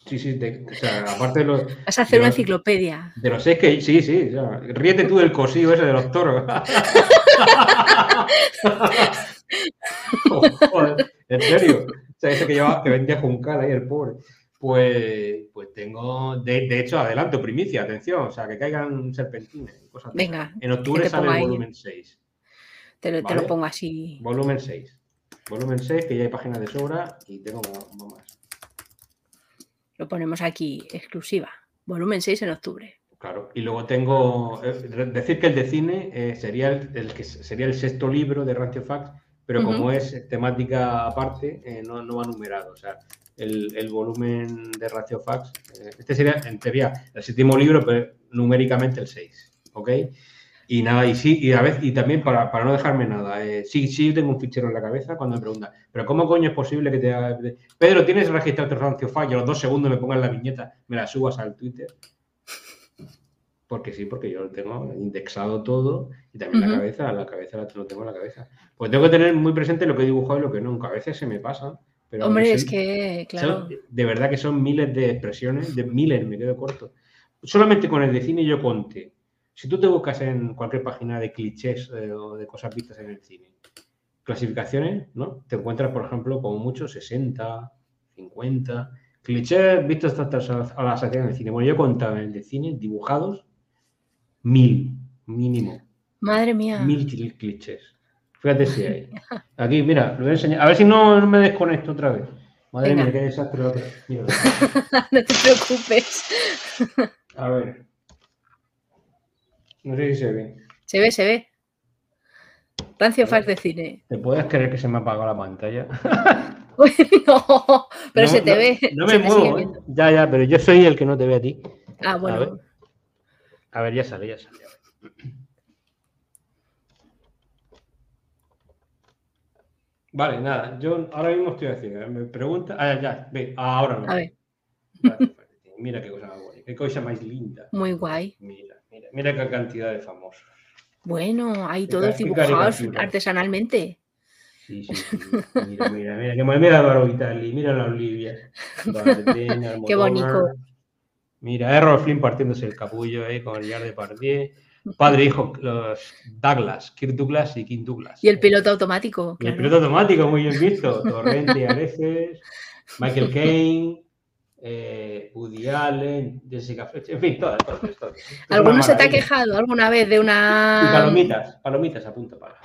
[SPEAKER 2] Sí, sí, o sea, aparte de los.
[SPEAKER 1] Vas a hacer una enciclopedia.
[SPEAKER 2] De los seis que. Sí, sí, o sea, ríete tú del cosío ese de los toros. en serio. O sea, ese que, llevaba, que vendía Juncal ahí, el pobre. Pues, pues tengo, de, de, hecho, adelanto, primicia, atención, o sea, que caigan serpentines. Cosas
[SPEAKER 1] Venga.
[SPEAKER 2] En octubre sale el volumen 6.
[SPEAKER 1] Te lo, pongo así.
[SPEAKER 2] Volumen 6. Volumen 6, que ya hay páginas de sobra y tengo más.
[SPEAKER 1] Lo ponemos aquí, exclusiva. Volumen 6 en octubre.
[SPEAKER 2] Claro, y luego tengo. Eh, decir que el de cine eh, sería, el, que sería el sexto libro de Rancio Fax, pero como es temática aparte, eh, no, no, va numerado. O sea, el, volumen de Ratio Fax, este sería en teoría el séptimo libro, pero numéricamente el 6. ¿Ok? Y nada, y sí, y a veces, y también para, no dejarme nada, eh, sí, sí tengo un fichero en la cabeza cuando me preguntan, pero ¿cómo coño es posible que te haga... Pedro, ¿tienes registrado tu rancio fallo? A los dos segundos me pongan la viñeta, me la subas al Twitter. Porque sí, porque yo lo tengo indexado todo y también la cabeza, la cabeza la tengo en la cabeza. Pues tengo que tener muy presente lo que he dibujado y lo que no, a veces se me pasa. Pero
[SPEAKER 1] Hombre, es que, claro.
[SPEAKER 2] de verdad que son miles de expresiones, de miles, me quedo corto. Solamente con el de cine yo conté si tú te buscas en cualquier página de clichés eh, o de cosas vistas en el cine, clasificaciones, ¿no? Te encuentras, por ejemplo, como mucho 60, 50 clichés vistos a la sección del cine. Bueno, yo contaba en el de cine dibujados mil, mínimo.
[SPEAKER 1] Madre mía.
[SPEAKER 2] Mil clichés. Fíjate si hay. Aquí, mira, lo voy a enseñar. A ver si no, me desconecto otra vez. Madre mía, qué desastre. no
[SPEAKER 1] te preocupes.
[SPEAKER 2] A ver. No sé si se ve.
[SPEAKER 1] Se ve, se ve. Rancio Fax de cine.
[SPEAKER 2] ¿Te puedes creer que se me ha apagado la pantalla?
[SPEAKER 1] no, pero se te ve.
[SPEAKER 2] No me muevo. ¿eh? Ya, ya, pero yo soy el que no te ve a ti.
[SPEAKER 1] Ah, bueno.
[SPEAKER 2] A ver, ya sale, ya sale. Vale, nada, yo ahora mismo estoy haciendo. Me pregunta. Ah, ya, ve, ahora no.
[SPEAKER 1] A ver.
[SPEAKER 2] mira qué cosa más guay, qué cosa más linda.
[SPEAKER 1] Muy guay.
[SPEAKER 2] Mira. Mira, qué cantidad de famosos.
[SPEAKER 1] Bueno, hay todos dibujados artesanalmente.
[SPEAKER 2] Sí, sí, sí. Mira, mira, mira. Que mira a Vitali, mira a la Olivia.
[SPEAKER 1] qué bonito.
[SPEAKER 2] Mira, Errol Flynn partiéndose el capullo ahí con el Yard de Pardier. Padre e hijo, los Douglas, Kirk Douglas y King Douglas.
[SPEAKER 1] Y el piloto automático.
[SPEAKER 2] el piloto automático, muy bien visto. Torrente a veces. Michael Caine eh, Woody Allen, Jessica Fletcher, en fin, todas, todas, todas.
[SPEAKER 1] ¿Alguno se te ha quejado alguna vez de una.
[SPEAKER 2] palomitas, palomitas a punto para.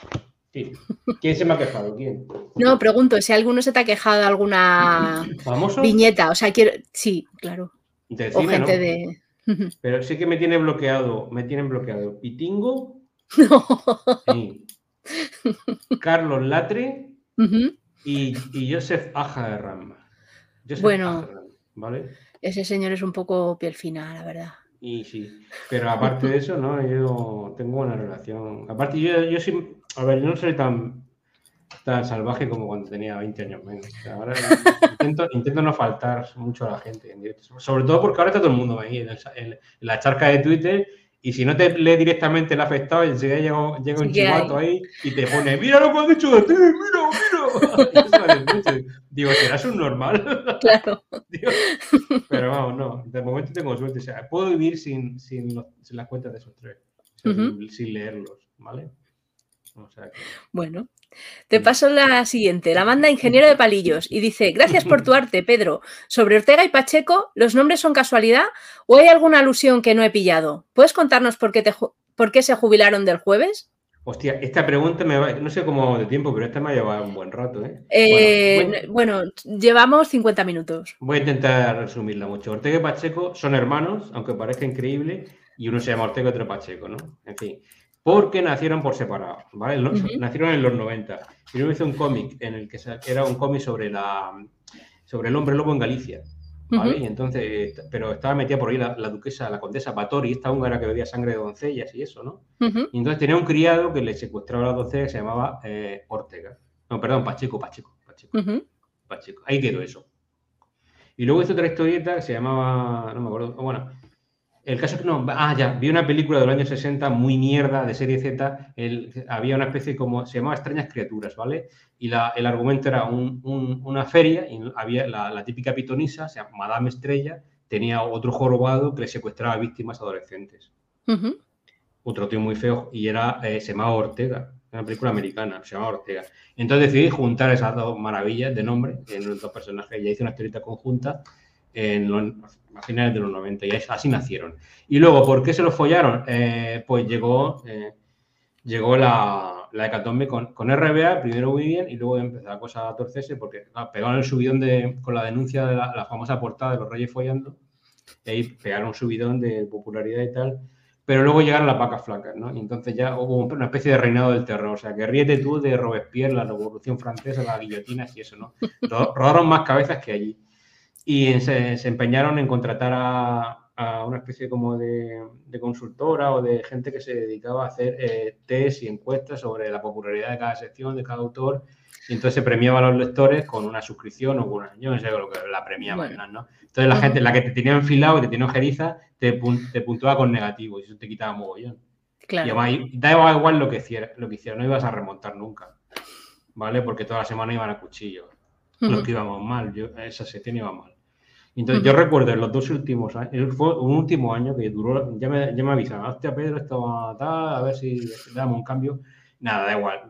[SPEAKER 2] ¿Quién se me ha quejado? ¿Quién?
[SPEAKER 1] No, pregunto, si alguno se te ha quejado de alguna
[SPEAKER 2] ¿Famoso?
[SPEAKER 1] viñeta. O sea, quiero. Sí, claro.
[SPEAKER 2] o gente de. Pero sí que me tiene bloqueado, me tienen bloqueado Pitingo,
[SPEAKER 1] no.
[SPEAKER 2] Carlos Latre y, y, Joseph Aja de Rama.
[SPEAKER 1] bueno, ese señor es un poco piel fina, la verdad.
[SPEAKER 2] Y sí, pero aparte de eso, ¿no? Yo tengo una relación. Aparte, yo, yo sí, a ver, yo no soy tan. Tan salvaje como cuando tenía 20 años menos. ahora intento, intento, no faltar mucho a la gente en directo. Sobre todo porque ahora está todo el mundo ahí en, la charca de Twitter y si no te lee directamente el afectado, enseguida llega, llega un chivato ahí y te pone, mira lo que ha dicho de ti, mira, mira. Digo, ¿serás un normal? Claro. pero vamos, no, de momento tengo suerte. O sea, puedo vivir sin, sin, las cuentas de esos tres, sin leerlos, ¿vale?
[SPEAKER 1] Bueno, te paso la siguiente. La manda Ingeniero de Palillos y dice: Gracias por tu arte, Pedro. Sobre Ortega y Pacheco, ¿los nombres son casualidad o hay alguna alusión que no he pillado? ¿Puedes contarnos por qué, por qué se jubilaron del jueves?
[SPEAKER 2] Hostia, esta pregunta me va, no sé cómo de tiempo, pero esta me ha llevado un buen rato. ¿eh?
[SPEAKER 1] eh bueno, llevamos 50 minutos.
[SPEAKER 2] Voy a intentar resumirla mucho. Ortega y Pacheco son hermanos, aunque parezca increíble, y uno se llama Ortega y otro Pacheco, ¿no? En fin porque nacieron por separado, ¿vale? Nacieron en los 90. Y luego hice un cómic en el que era un cómic sobre la sobre el hombre lobo en Galicia, ¿vale? Y entonces, pero estaba metida por ahí la, duquesa, la condesa Batori, esta húngara que bebía sangre de doncellas y eso, ¿no? Y entonces tenía un criado que le secuestraba a la doncella que se llamaba eh, Ortega. No, perdón, Pacheco, Pacheco, Pacheco. Pacheco. Ahí quedó eso. Y luego hice otra historieta que se llamaba, no me acuerdo, bueno, el caso es que no, ah, ya, vi una película del año 60 muy mierda de serie Z, había una especie como, se llamaba Extrañas Criaturas, ¿vale? Y el argumento era una feria, y había la, típica pitonisa, se llama Madame Estrella, tenía otro jorobado que le secuestraba a víctimas adolescentes. Otro tío muy feo, y era, eh, se llamaba Ortega, una película americana, se llamaba Ortega. Entonces decidí juntar esas dos maravillas de nombre en los dos personajes, ya hice una historieta conjunta en los a finales de los 90 y así nacieron. Y luego, ¿por qué se los follaron? Eh, pues llegó, eh, llegó la, la hecatombe con, con, RBA, primero bien y luego empezó la cosa a torcerse porque pegaron el subidón de, con la denuncia de la, famosa portada de los Reyes follando y ahí pegaron un subidón de popularidad y tal. Pero luego llegaron las vacas flacas, ¿no? Y entonces ya hubo una especie de reinado del terror. O sea, que ríete tú de Robespierre, la Revolución Francesa, las guillotinas y eso, ¿no? Rodaron más cabezas que allí y se, empeñaron en contratar a, una especie como de, consultora o de gente que se dedicaba a hacer eh, test y encuestas sobre la popularidad de cada sección, de cada autor, y entonces se premiaba a los lectores con una suscripción o con una, yo no sé lo que la premiaban, ¿no? Entonces la gente, la que te tenía enfilado, que te tenía ojeriza, te, te puntuaba con negativo y eso te quitaba mogollón. Claro. Y además, da igual lo que hiciera, lo que hiciera, no ibas a remontar nunca, ¿vale? Porque toda la semana iban a cuchillo. Los que íbamos mal, yo, esa sección iba mal. Entonces, yo recuerdo en los dos últimos años, fue un último año que duró, ya me, ya me avisaron, hostia, Pedro, esto tal, a ver si damos un cambio. Nada, da igual.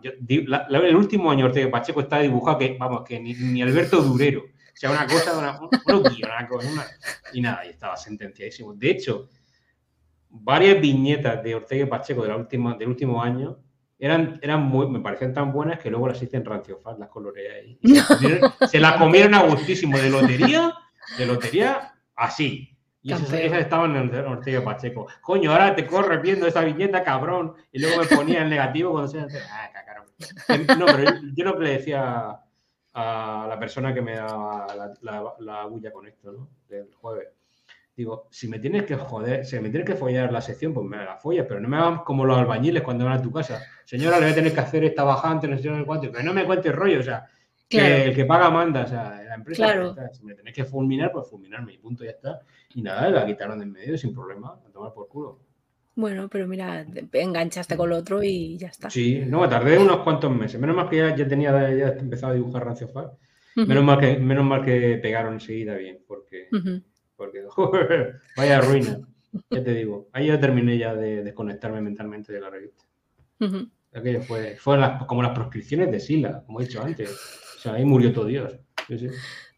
[SPEAKER 2] el último año Ortega Pacheco está dibujado que, vamos, que ni, Alberto Durero. O sea, una cosa, una, una, una, y nada, y estaba sentenciadísimo. De hecho, varias viñetas de Ortega Pacheco de la última, del último año eran, eran muy, me parecían tan buenas que luego las hice en Ranciofaz, las coloreé ahí. Se, se, las comieron a gustísimo de lotería de lotería así. Y esas, estaban en Ortega Pacheco. Coño, ahora te corre viendo esa viñeta, cabrón. Y luego me ponía en negativo cuando se ah, No, pero yo, lo que le decía a la persona que me daba la, la, bulla con esto, ¿no? Del jueves. Digo, si me tienes que joder, si me tienes que follar la sección, pues me la follas, pero no me hagas como los albañiles cuando van a tu casa. Señora, le voy a tener que hacer esta bajante, no sé cuánto, pero no me cuentes rollo, o sea, que el que paga manda, o sea, la empresa. Si me tenés que fulminar, pues fulminarme y punto, ya está. Y nada, la quitaron de en medio sin problema, a tomar por culo.
[SPEAKER 1] Bueno, pero mira, enganchaste con lo otro y ya está.
[SPEAKER 2] Sí, no, tardé unos cuantos meses. Menos mal que ya, ya tenía ya empezado a dibujar Rancio Far. menos, mal que, menos mal que pegaron enseguida bien, porque, porque vaya ruina. Ya te digo, ahí ya terminé ya de desconectarme mentalmente de la revista. Aquello fue, fue como las proscripciones de Sila, como he dicho antes sea, ahí murió todo Dios.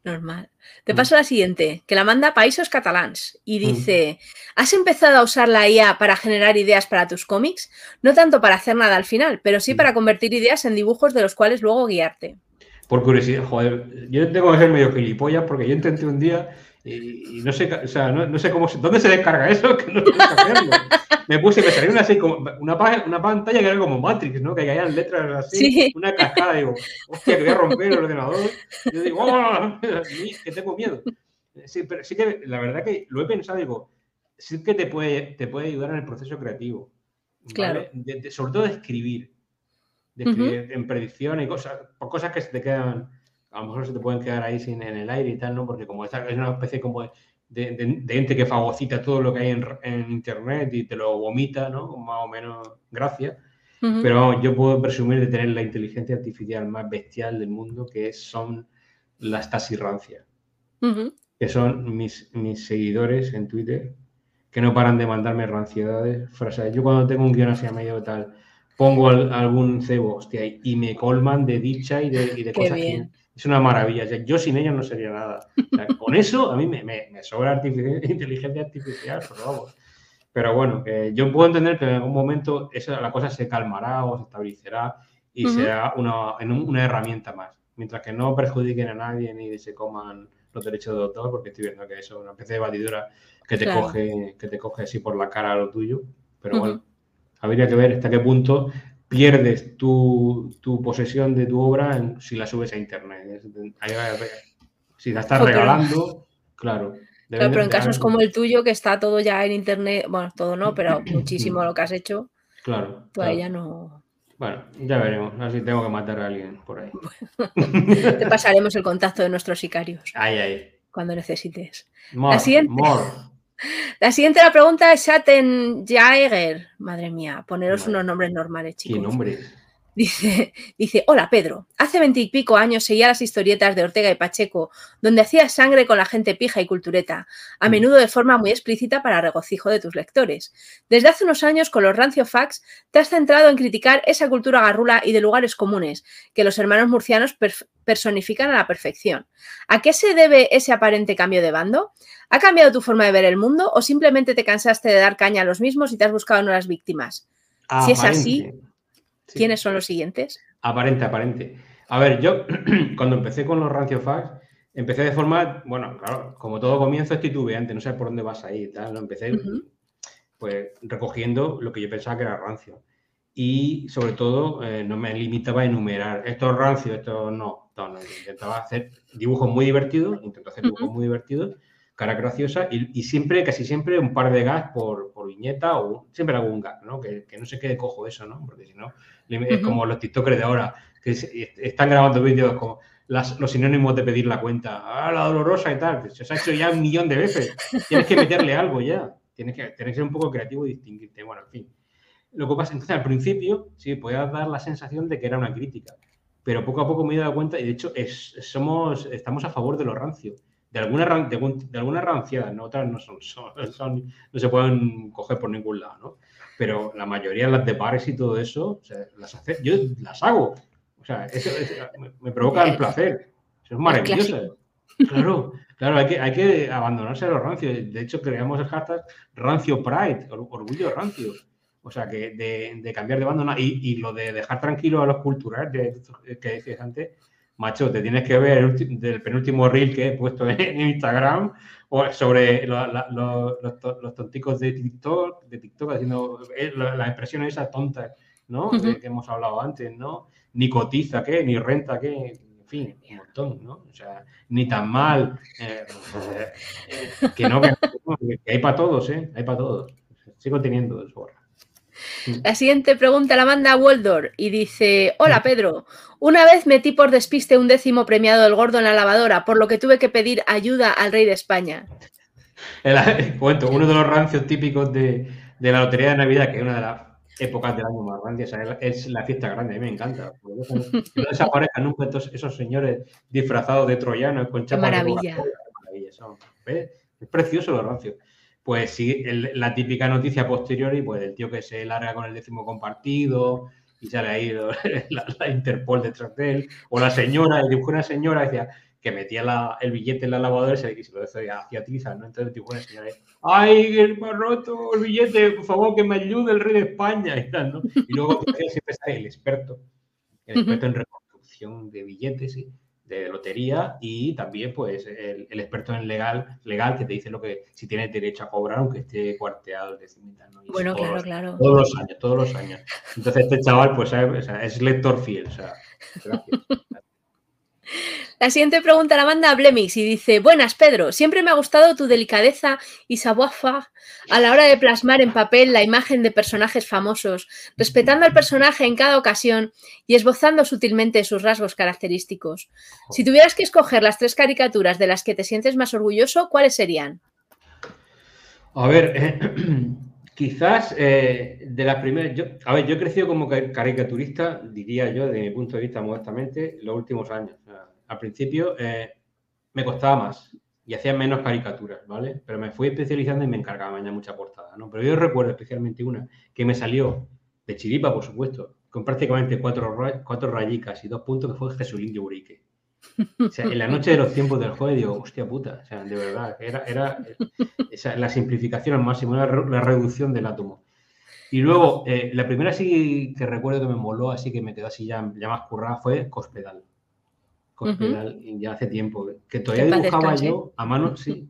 [SPEAKER 1] Normal. Te paso la siguiente, que la manda Países Catalans y mm. dice, ¿has empezado a usar la IA para generar ideas para tus cómics? No tanto para hacer nada al final, pero sí mm. para convertir ideas en dibujos de los cuales luego guiarte.
[SPEAKER 2] Por curiosidad, joder, yo tengo que ser medio gilipollas porque yo intenté un día y, no sé, o sea, no, sé cómo, ¿dónde se descarga eso? Que no me puse, me salió una, así, como una, una, pantalla que era como Matrix, ¿no? Que caían letras así, una cascada, digo, hostia, que voy a romper el ordenador. yo digo, ¡oh! que tengo miedo. Sí, pero sí que la verdad que lo he pensado, digo, sí que te puede, te puede ayudar en el proceso creativo. Claro. sobre todo de escribir. en predicción y cosas, cosas que se te quedan, a lo mejor se te pueden quedar ahí sin en el aire y tal, ¿no? Porque como es una especie como de, de, ente que fagocita todo lo que hay en, internet y te lo vomita, ¿no? Más o menos gracia. Pero yo puedo presumir de tener la inteligencia artificial más bestial del mundo, que son las tasirrancias, que son mis, mis seguidores en Twitter, que no paran de mandarme ranciedades, frases. Yo cuando tengo un guion así a medio tal, pongo algún cebo, hostia, y me colman de dicha y de, y de cosas que es una maravilla. yo sin ellos no sería nada. con eso a mí me, me, sobra inteligencia artificial, pero vamos. Pero bueno, yo puedo entender que en algún momento esa, la cosa se calmará o se estabilizará y será una, una herramienta más. Mientras que no perjudiquen a nadie ni se coman los derechos de autor, porque estoy viendo que eso es una especie de batidora que te, coge, que te coge así por la cara lo tuyo. Pero bueno, habría que ver hasta qué punto pierdes tu, posesión de tu obra si la subes a internet. Si la estás regalando, claro.
[SPEAKER 1] Claro, pero en casos como el tuyo, que está todo ya en internet, bueno, todo no, pero muchísimo lo que has hecho.
[SPEAKER 2] Claro.
[SPEAKER 1] Todavía no.
[SPEAKER 2] Bueno, ya veremos. A ver si tengo que matar a alguien por ahí.
[SPEAKER 1] te pasaremos el contacto de nuestros sicarios.
[SPEAKER 2] Ay, ay.
[SPEAKER 1] Cuando necesites. la siguiente. La siguiente la pregunta es Shaten Jaeger. Madre mía, poneros unos nombres normales, chicos.
[SPEAKER 2] ¿Qué nombre?
[SPEAKER 1] Dice, dice, hola Pedro, hace veintipico años seguía las historietas de Ortega y Pacheco, donde hacías sangre con la gente pija y cultureta, a mm. menudo de forma muy explícita para regocijo de tus lectores. Desde hace unos años, con los rancio facts, te has centrado en criticar esa cultura garrula y de lugares comunes, que los hermanos murcianos personifican a la perfección. ¿A qué se debe ese aparente cambio de bando? ¿Ha cambiado tu forma de ver el mundo o simplemente te cansaste de dar caña a los mismos y te has buscado nuevas víctimas? si es así, ¿quiénes son los siguientes?
[SPEAKER 2] Aparente, aparente. A ver, yo cuando empecé con los rancio facts, empecé de forma, bueno, claro, como todo comienzo es titubeante, no sé por dónde vas ahí y tal, lo empecé pues recogiendo lo que yo pensaba que era rancio. Y sobre todo eh, no me limitaba a enumerar, esto es rancio, esto no, no, no, intentaba hacer dibujos muy divertidos, intento hacer dibujos muy divertidos cara graciosa y, siempre, casi siempre, un par de gags por, viñeta o siempre algún gag, ¿no? Que, no se quede cojo eso, ¿no? Porque si no, es como los TikTokers de ahora, que están grabando vídeos como los sinónimos de pedir la cuenta, ah, la dolorosa y tal, se os ha hecho ya un millón de veces, tienes que meterle algo ya, tienes que, tienes que ser un poco creativo y distinguirte, bueno, en fin. Lo que pasa, entonces al principio, sí, podía dar la sensación de que era una crítica, pero poco a poco me he dado cuenta y de hecho es, somos, estamos a favor de lo rancio de alguna, de, alguna ranciedad, ¿no? otras no son, son, no se pueden coger por ningún lado, ¿no? Pero la mayoría, las de pares y todo eso, las hace, yo las hago. O sea, eso, me, provoca el placer. Eso es maravilloso. Claro, claro, hay que, hay que abandonarse a los rancios. De hecho, creamos el hashtag Rancio Pride, orgullo rancio. O sea, que de, cambiar de bando. Y, y, lo de dejar tranquilo a los culturales que decías antes, macho, te tienes que ver el, del penúltimo reel que he puesto en Instagram o sobre los, tonticos de TikTok, de TikTok haciendo eh, las expresiones esas tontas, ¿no? que hemos hablado antes, ¿no? Ni cotiza, ¿qué? Ni renta, ¿qué? En fin, un montón, ¿no? O sea, ni tan mal. Eh, eh, que no, que, hay para todos, ¿eh? Hay para todos. Sigo teniendo eso.
[SPEAKER 1] La siguiente pregunta la manda Waldor y dice: Hola Pedro, una vez metí por despiste un décimo premiado del gordo en la lavadora, por lo que tuve que pedir ayuda al rey de España.
[SPEAKER 2] cuento, uno de los rancios típicos de, la Lotería de Navidad, que es una de las épocas del año más grandes, es la fiesta grande, a mí me encanta. No desaparezcan nunca esos señores disfrazados de troyanos con chapas.
[SPEAKER 1] Maravilla.
[SPEAKER 2] Es precioso los rancios pues sí, la típica noticia posterior y pues el tío que se larga con el décimo compartido y sale ahí la, Interpol detrás de él, o la señora, y dibujó una señora decía, que metía el billete en la lavadora y se, lo decía hacia tiza, ¿no? Entonces dibujó una señora, ¡ay, el roto el billete! Por favor, que me ayude el rey de España y tal, ¿no? Y luego siempre sale el experto, el experto en reconstrucción de billetes, ¿sí? De lotería y también pues el, experto en legal legal que te dice lo que si tienes derecho a cobrar aunque esté cuarteado el
[SPEAKER 1] ¿no? bueno claro claro.
[SPEAKER 2] todos los años todos los años. Entonces este chaval pues es lector fiel o sea,
[SPEAKER 1] La siguiente pregunta la manda Blemix y dice: Buenas, Pedro. Siempre me ha gustado tu delicadeza y savoir a la hora de plasmar en papel la imagen de personajes famosos, respetando al personaje en cada ocasión y esbozando sutilmente sus rasgos característicos. Si tuvieras que escoger las tres caricaturas de las que te sientes más orgulloso, ¿cuáles serían?
[SPEAKER 2] A ver, eh, quizás eh, de las primeras. Yo, a ver, yo he crecido como caricaturista, diría yo, desde mi punto de vista, modestamente, los últimos años. Al principio eh, me costaba más y hacía menos caricaturas, ¿vale? Pero me fui especializando y me encargaba ya mucha portada, ¿no? Pero yo recuerdo especialmente una que me salió de chiripa, por supuesto, con prácticamente cuatro, cuatro rayicas y dos puntos, que fue Jesulín de Urique. O sea, en la noche de los tiempos del juego digo, hostia puta, o sea, de verdad, era, era la simplificación al máximo, la, la reducción del átomo. Y luego, eh, la primera sí que recuerdo que me moló, así que me quedó así ya, ya más currada, fue Cospedal. Cospedal, ya hace tiempo, que todavía dibujaba yo a mano, sí.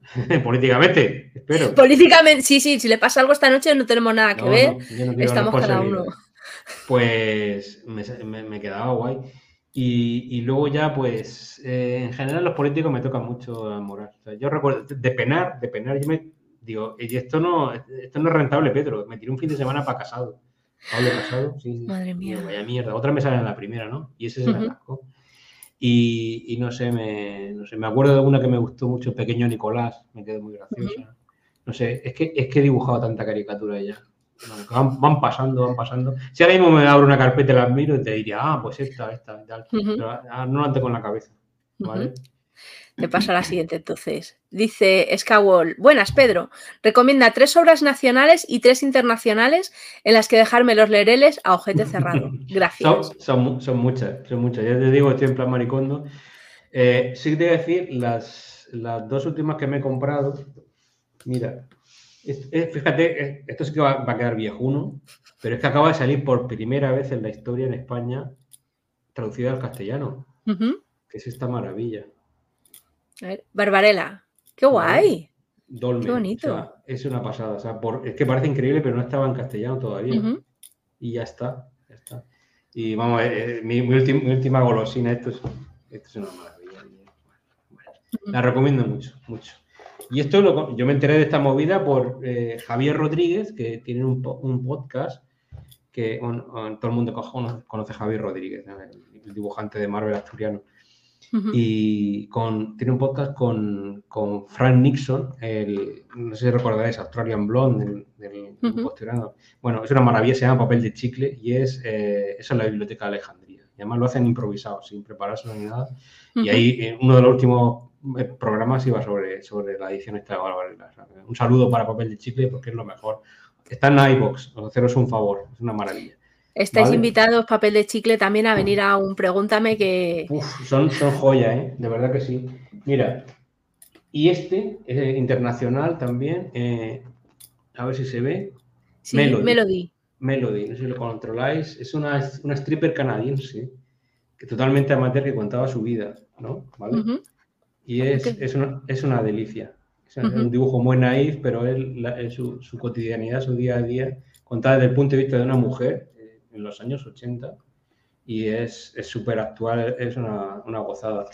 [SPEAKER 2] Políticamente, espero.
[SPEAKER 1] Políticamente, sí, sí, si le pasa algo esta noche no tenemos nada que ver, estamos cada uno.
[SPEAKER 2] Pues me, me quedaba guay. Y, luego ya, pues, eh, en general los políticos me tocan mucho a moral. yo recuerdo, de penar, de penar, yo me digo, y esto no, esto no es rentable, Pedro. Me tiré un fin de semana para casado. Pablo casado, sí.
[SPEAKER 1] Madre mía.
[SPEAKER 2] vaya mierda. Otra me sale en la primera, ¿no? Y ese es el atasco. Y, no sé, me, no sé, me acuerdo de una que me gustó mucho, Pequeño Nicolás, me quedó muy graciosa. No sé, es que, es que he dibujado tanta caricatura ella. Van, pasando, van pasando. Si ahora mismo me abro una carpeta y las miro y te diría, ah, pues esta, esta, tal. Pero ah, no la tengo en la cabeza. ¿Vale?
[SPEAKER 1] Te paso a la siguiente entonces. Dice Skawall, buenas Pedro, recomienda tres obras nacionales y tres internacionales en las que dejarme los lereles a ojete cerrado. Gracias.
[SPEAKER 2] Son, son, muchas, son muchas. Ya te digo, estoy en plan maricondo. Eh, sí te voy a decir, las, las dos últimas que me he comprado, mira, fíjate, esto sí que va, a quedar viejuno, pero es que acaba de salir por primera vez en la historia en España traducida al castellano. Que es esta maravilla.
[SPEAKER 1] A ver, Barbarella. ¡Qué guay!
[SPEAKER 2] Dolmen. Qué bonito. es una pasada. es que parece increíble, pero no estaba en castellano todavía. Y ya está, ya está. Y vamos, eh, eh, mi, última, golosina, esto es, esto es una maravilla. la recomiendo mucho, mucho. Y esto lo, yo me enteré de esta movida por eh, Javier Rodríguez, que tiene un, podcast que todo el mundo conoce a Javier Rodríguez, el, dibujante de Marvel asturiano. Y con, tiene un podcast con, con Frank Nixon, el, no sé si recordáis, Australian Blonde, del, Bueno, es una maravilla, se llama Papel de Chicle y es, eh, es en la Biblioteca de Alejandría. Y además lo hacen improvisado, sin prepararse ni nada. Y ahí, en uno de los últimos programas iba sobre, sobre la edición esta de Un saludo para Papel de Chicle porque es lo mejor. Está en iBox, haceros un favor, es una maravilla.
[SPEAKER 1] Estáis invitados, Papel de Chicle, también a venir a un Pregúntame que...
[SPEAKER 2] son, son joya, ¿eh? De verdad que sí. Mira, y este es internacional también, eh, a ver si se ve.
[SPEAKER 1] Sí, Melody.
[SPEAKER 2] Melody. no sé si lo controláis. Es una, una stripper canadiense, que totalmente amateur que contaba su vida, ¿no? ¿Vale? Y es, es, una, es una delicia. Es un dibujo muy naif, pero él, su, su, cotidianidad, su día a día, contada desde el punto de vista de una mujer en los años 80. Y es súper actual, es una, una, gozada.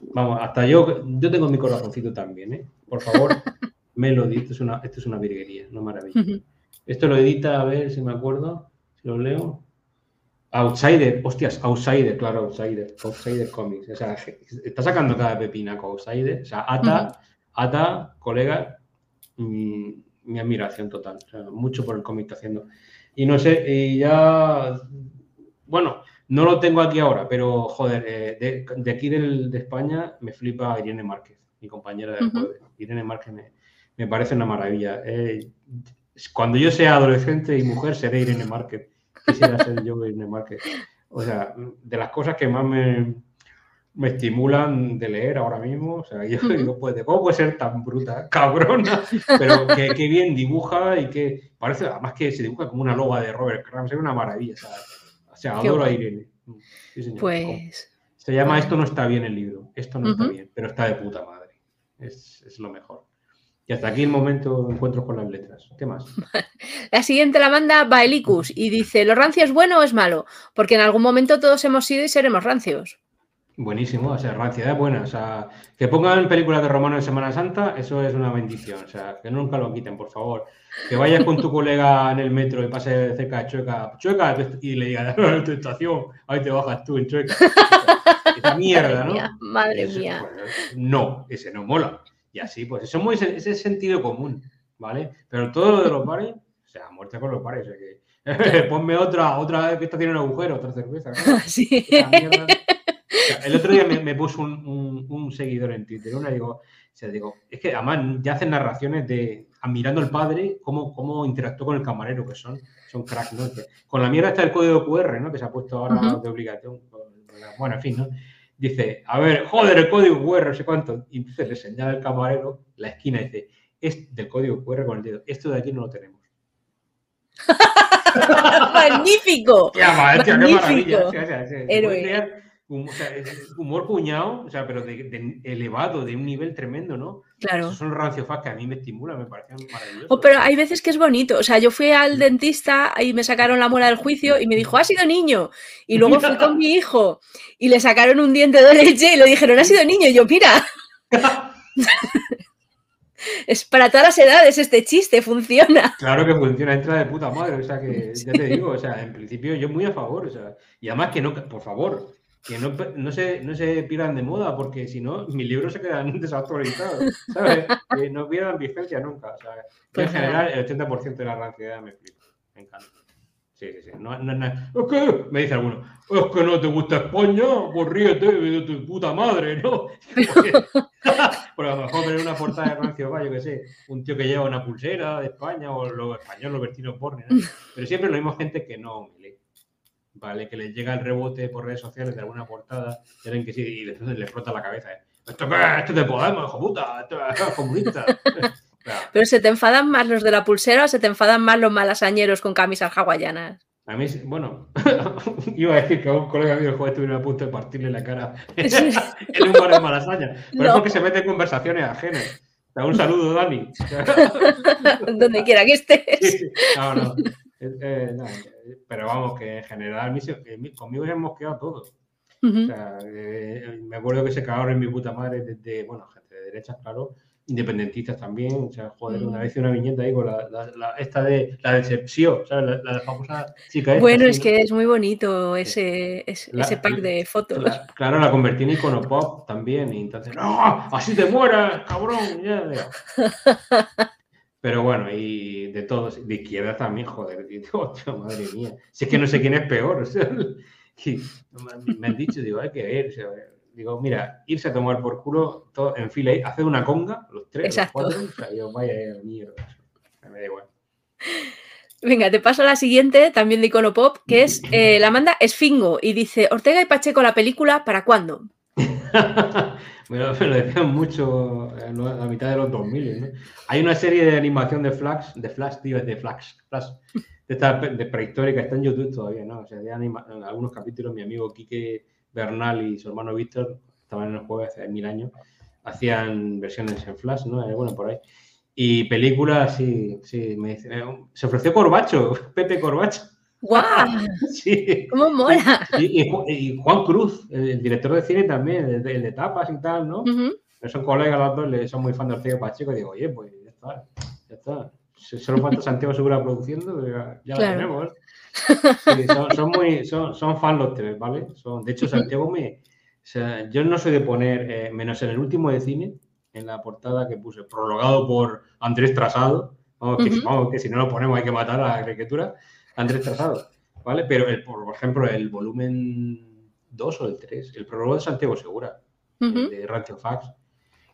[SPEAKER 2] Vamos, hasta yo, yo tengo mi corazoncito también, ¿eh? Por favor, Melody, esto es una, esto es una virguería, una maravilla. Esto lo edita, a ver si me acuerdo, si lo leo. Outsider, hostias, Outsider, claro, Outsider, Outsider Comics. O sea, está sacando cada pepinaco Outsider. O sea, Ata, Ata, colega, mi, admiración total. O sea, mucho por el cómic que está haciendo. Y no sé, y ya, bueno, no lo tengo aquí ahora, pero joder, eh, de, aquí de España me flipa Irene Márquez, mi compañera del jueves. Irene Márquez me, parece una maravilla. Eh, cuando yo sea adolescente y mujer, seré Irene Márquez quisiera ser yo Irene Márquez. O sea, de las cosas que más me, me estimulan de leer ahora mismo, o sea, yo digo, pues, ¿cómo puede ser tan bruta, cabrona? Pero que, bien dibuja y que parece, además que se dibuja como una loba de Robert Crumb, es una maravilla, O sea, adoro a Irene.
[SPEAKER 1] Pues...
[SPEAKER 2] Se llama Esto no está bien el libro, esto no está bien, pero está de puta madre. Es, es lo mejor. Y hasta aquí el momento de encuentro con las letras. ¿Qué más?
[SPEAKER 1] La siguiente la manda Baelicus y dice: ¿Lo rancio es bueno o es malo? Porque en algún momento todos hemos sido y seremos rancios.
[SPEAKER 2] Buenísimo, o sea, ranciedad es buena. O sea, que pongan películas de romano en Semana Santa, eso es una bendición. O sea, que nunca lo quiten, por favor. Que vayas con tu colega en el metro y pase cerca de Chueca, Chueca, y le digas, tu estación, ahí te bajas tú en Chueca. Esa mierda, ¿no?
[SPEAKER 1] madre mía.
[SPEAKER 2] Pues, no, ese no mola. Y así, pues, eso es muy, ese es sentido común, ¿vale? Pero todo lo de los bares, o sea, muerte con los bares, o sea que ponme otra, otra vez que esta tiene un agujero, otra cerveza. ¿no?
[SPEAKER 1] Sí.
[SPEAKER 2] El otro día me, puso un, seguidor en Twitter, una digo, digo, es que además ya hacen narraciones de admirando al padre, cómo, cómo interactuó con el camarero, que son, son cracks, ¿no? con la mierda está el código QR, ¿no? Que se ha puesto ahora de obligación. Bueno, en fin, ¿no? Dice, a ver, joder, el código QR, no sé cuánto. Y entonces le señala el camarero la esquina y dice, es del código QR con el dedo. Esto de aquí no lo tenemos.
[SPEAKER 1] ¡Magnífico!
[SPEAKER 2] ¡Qué, Magnífico. qué maravilla! Humor puñado, o sea, pero de, elevado, de un nivel tremendo, ¿no?
[SPEAKER 1] Claro.
[SPEAKER 2] Esos son ranciofas que a mí me estimulan, me parecen maravillosos.
[SPEAKER 1] Oh, pero hay veces que es bonito. O sea, yo fui al dentista y me sacaron la muela del juicio y me dijo, ha sido niño. Y luego fui con mi hijo y le sacaron un diente de leche y le dijeron, ha sido niño. Y yo, mira. es para todas las edades este chiste, funciona.
[SPEAKER 2] Claro que funciona, entra de puta madre. O sea, que ya te digo, o sea, en principio yo muy a favor. O sea, y además que no, por favor, que no, no, se, no se pierdan de moda, porque si no, mis libros se quedan desactualizados, ¿sabes? que no pierdan vigencia nunca. O sea, pues en general, el 80% de la ranciedad me explico. Me encanta. Sí, sí, sí. No, no, no. Es que, me dice alguno, es que no te gusta España, pues ríete de tu puta madre, ¿no? Porque, a lo mejor ver una portada de rancio, yo que sé, un tío que lleva una pulsera de España o los españoles, los vestidos porni, ¿no? Pero siempre lo mismo gente que no ¿vale? Que les llega el rebote por redes sociales de alguna portada, tienen que sí, y les frota la cabeza. ¿eh? ¿Esto qué? Esto te Podemos, hijo puta, esto es comunista.
[SPEAKER 1] Pero se te enfadan más los de la pulsera o se te enfadan más los malasañeros con camisas hawaianas.
[SPEAKER 2] A mí, bueno, iba a decir que a un colega mío el jueves estuviera a punto de partirle la cara en un bar de malasaña. Pero es porque se mete en conversaciones ajenas. Un saludo, Dani.
[SPEAKER 1] Donde quiera que estés.
[SPEAKER 2] No, no. Eh, eh, pero vamos, que en general conmigo ya hemos quedado todos. o sea, eh, me acuerdo que se cagaron en mi puta madre desde, bueno, gente de derechas, claro, independentistas también. O sea, joder, una vez hice una viñeta ahí con la, esta de la decepción, ¿sabes? La, famosa chica esta,
[SPEAKER 1] Bueno, es que es muy bonito ese, ese, pack de fotos.
[SPEAKER 2] claro, la convertí en icono pop también. Y entonces, ¡no! ¡Así te mueras, cabrón! Ya, ya. Pero bueno, y de todos, de izquierda también, joder, madre mía. Si es que no sé quién es peor. me han dicho, digo, hay que ver. digo, mira, irse a tomar por culo todo en fila y hacer una conga, los tres, los cuatro. O sea, yo, vaya mierda. Me da igual.
[SPEAKER 1] Venga, te paso a la siguiente, también de icono pop, que es eh, la manda Esfingo y dice: Ortega y Pacheco, la película, ¿para cuándo?
[SPEAKER 2] me, lo, decían mucho a la mitad de los 2000. ¿no? Hay una serie de animación de Flash, de Flash, tío, de Flash, Flash de, esta, de prehistórica, está en YouTube todavía, ¿no? O sea, de anima, en algunos capítulos mi amigo Quique Bernal y su hermano Víctor, estaban en el juego hace mil años, hacían versiones en Flash, ¿no? Eh, bueno, por ahí. Y películas, sí, sí, me eh, se ofreció Corbacho, Pepe Corbacho.
[SPEAKER 1] ¡Guau! Sí. ¿Cómo mola?
[SPEAKER 2] Y, Juan Cruz, el, director de cine también, el de, tapas y tal, ¿no? Son colegas los dos, son muy fan de Ortega Pacheco. Y digo, oye, pues ya está, ya está. Solo falta Santiago Segura produciendo, ya, lo tenemos. son, muy, son, son fan los tres, ¿vale? Son, de hecho, Santiago me. O sea, yo no soy de poner, eh, menos en el último de cine, en la portada que puse, prologado por Andrés Trasado. Vamos, que, vamos, que si no lo ponemos hay que matar a la arquitectura. Andrés Trasado, ¿vale? Pero, el, por ejemplo, el volumen 2 o el 3, el prólogo de Santiago Segura, de Rancho Fax,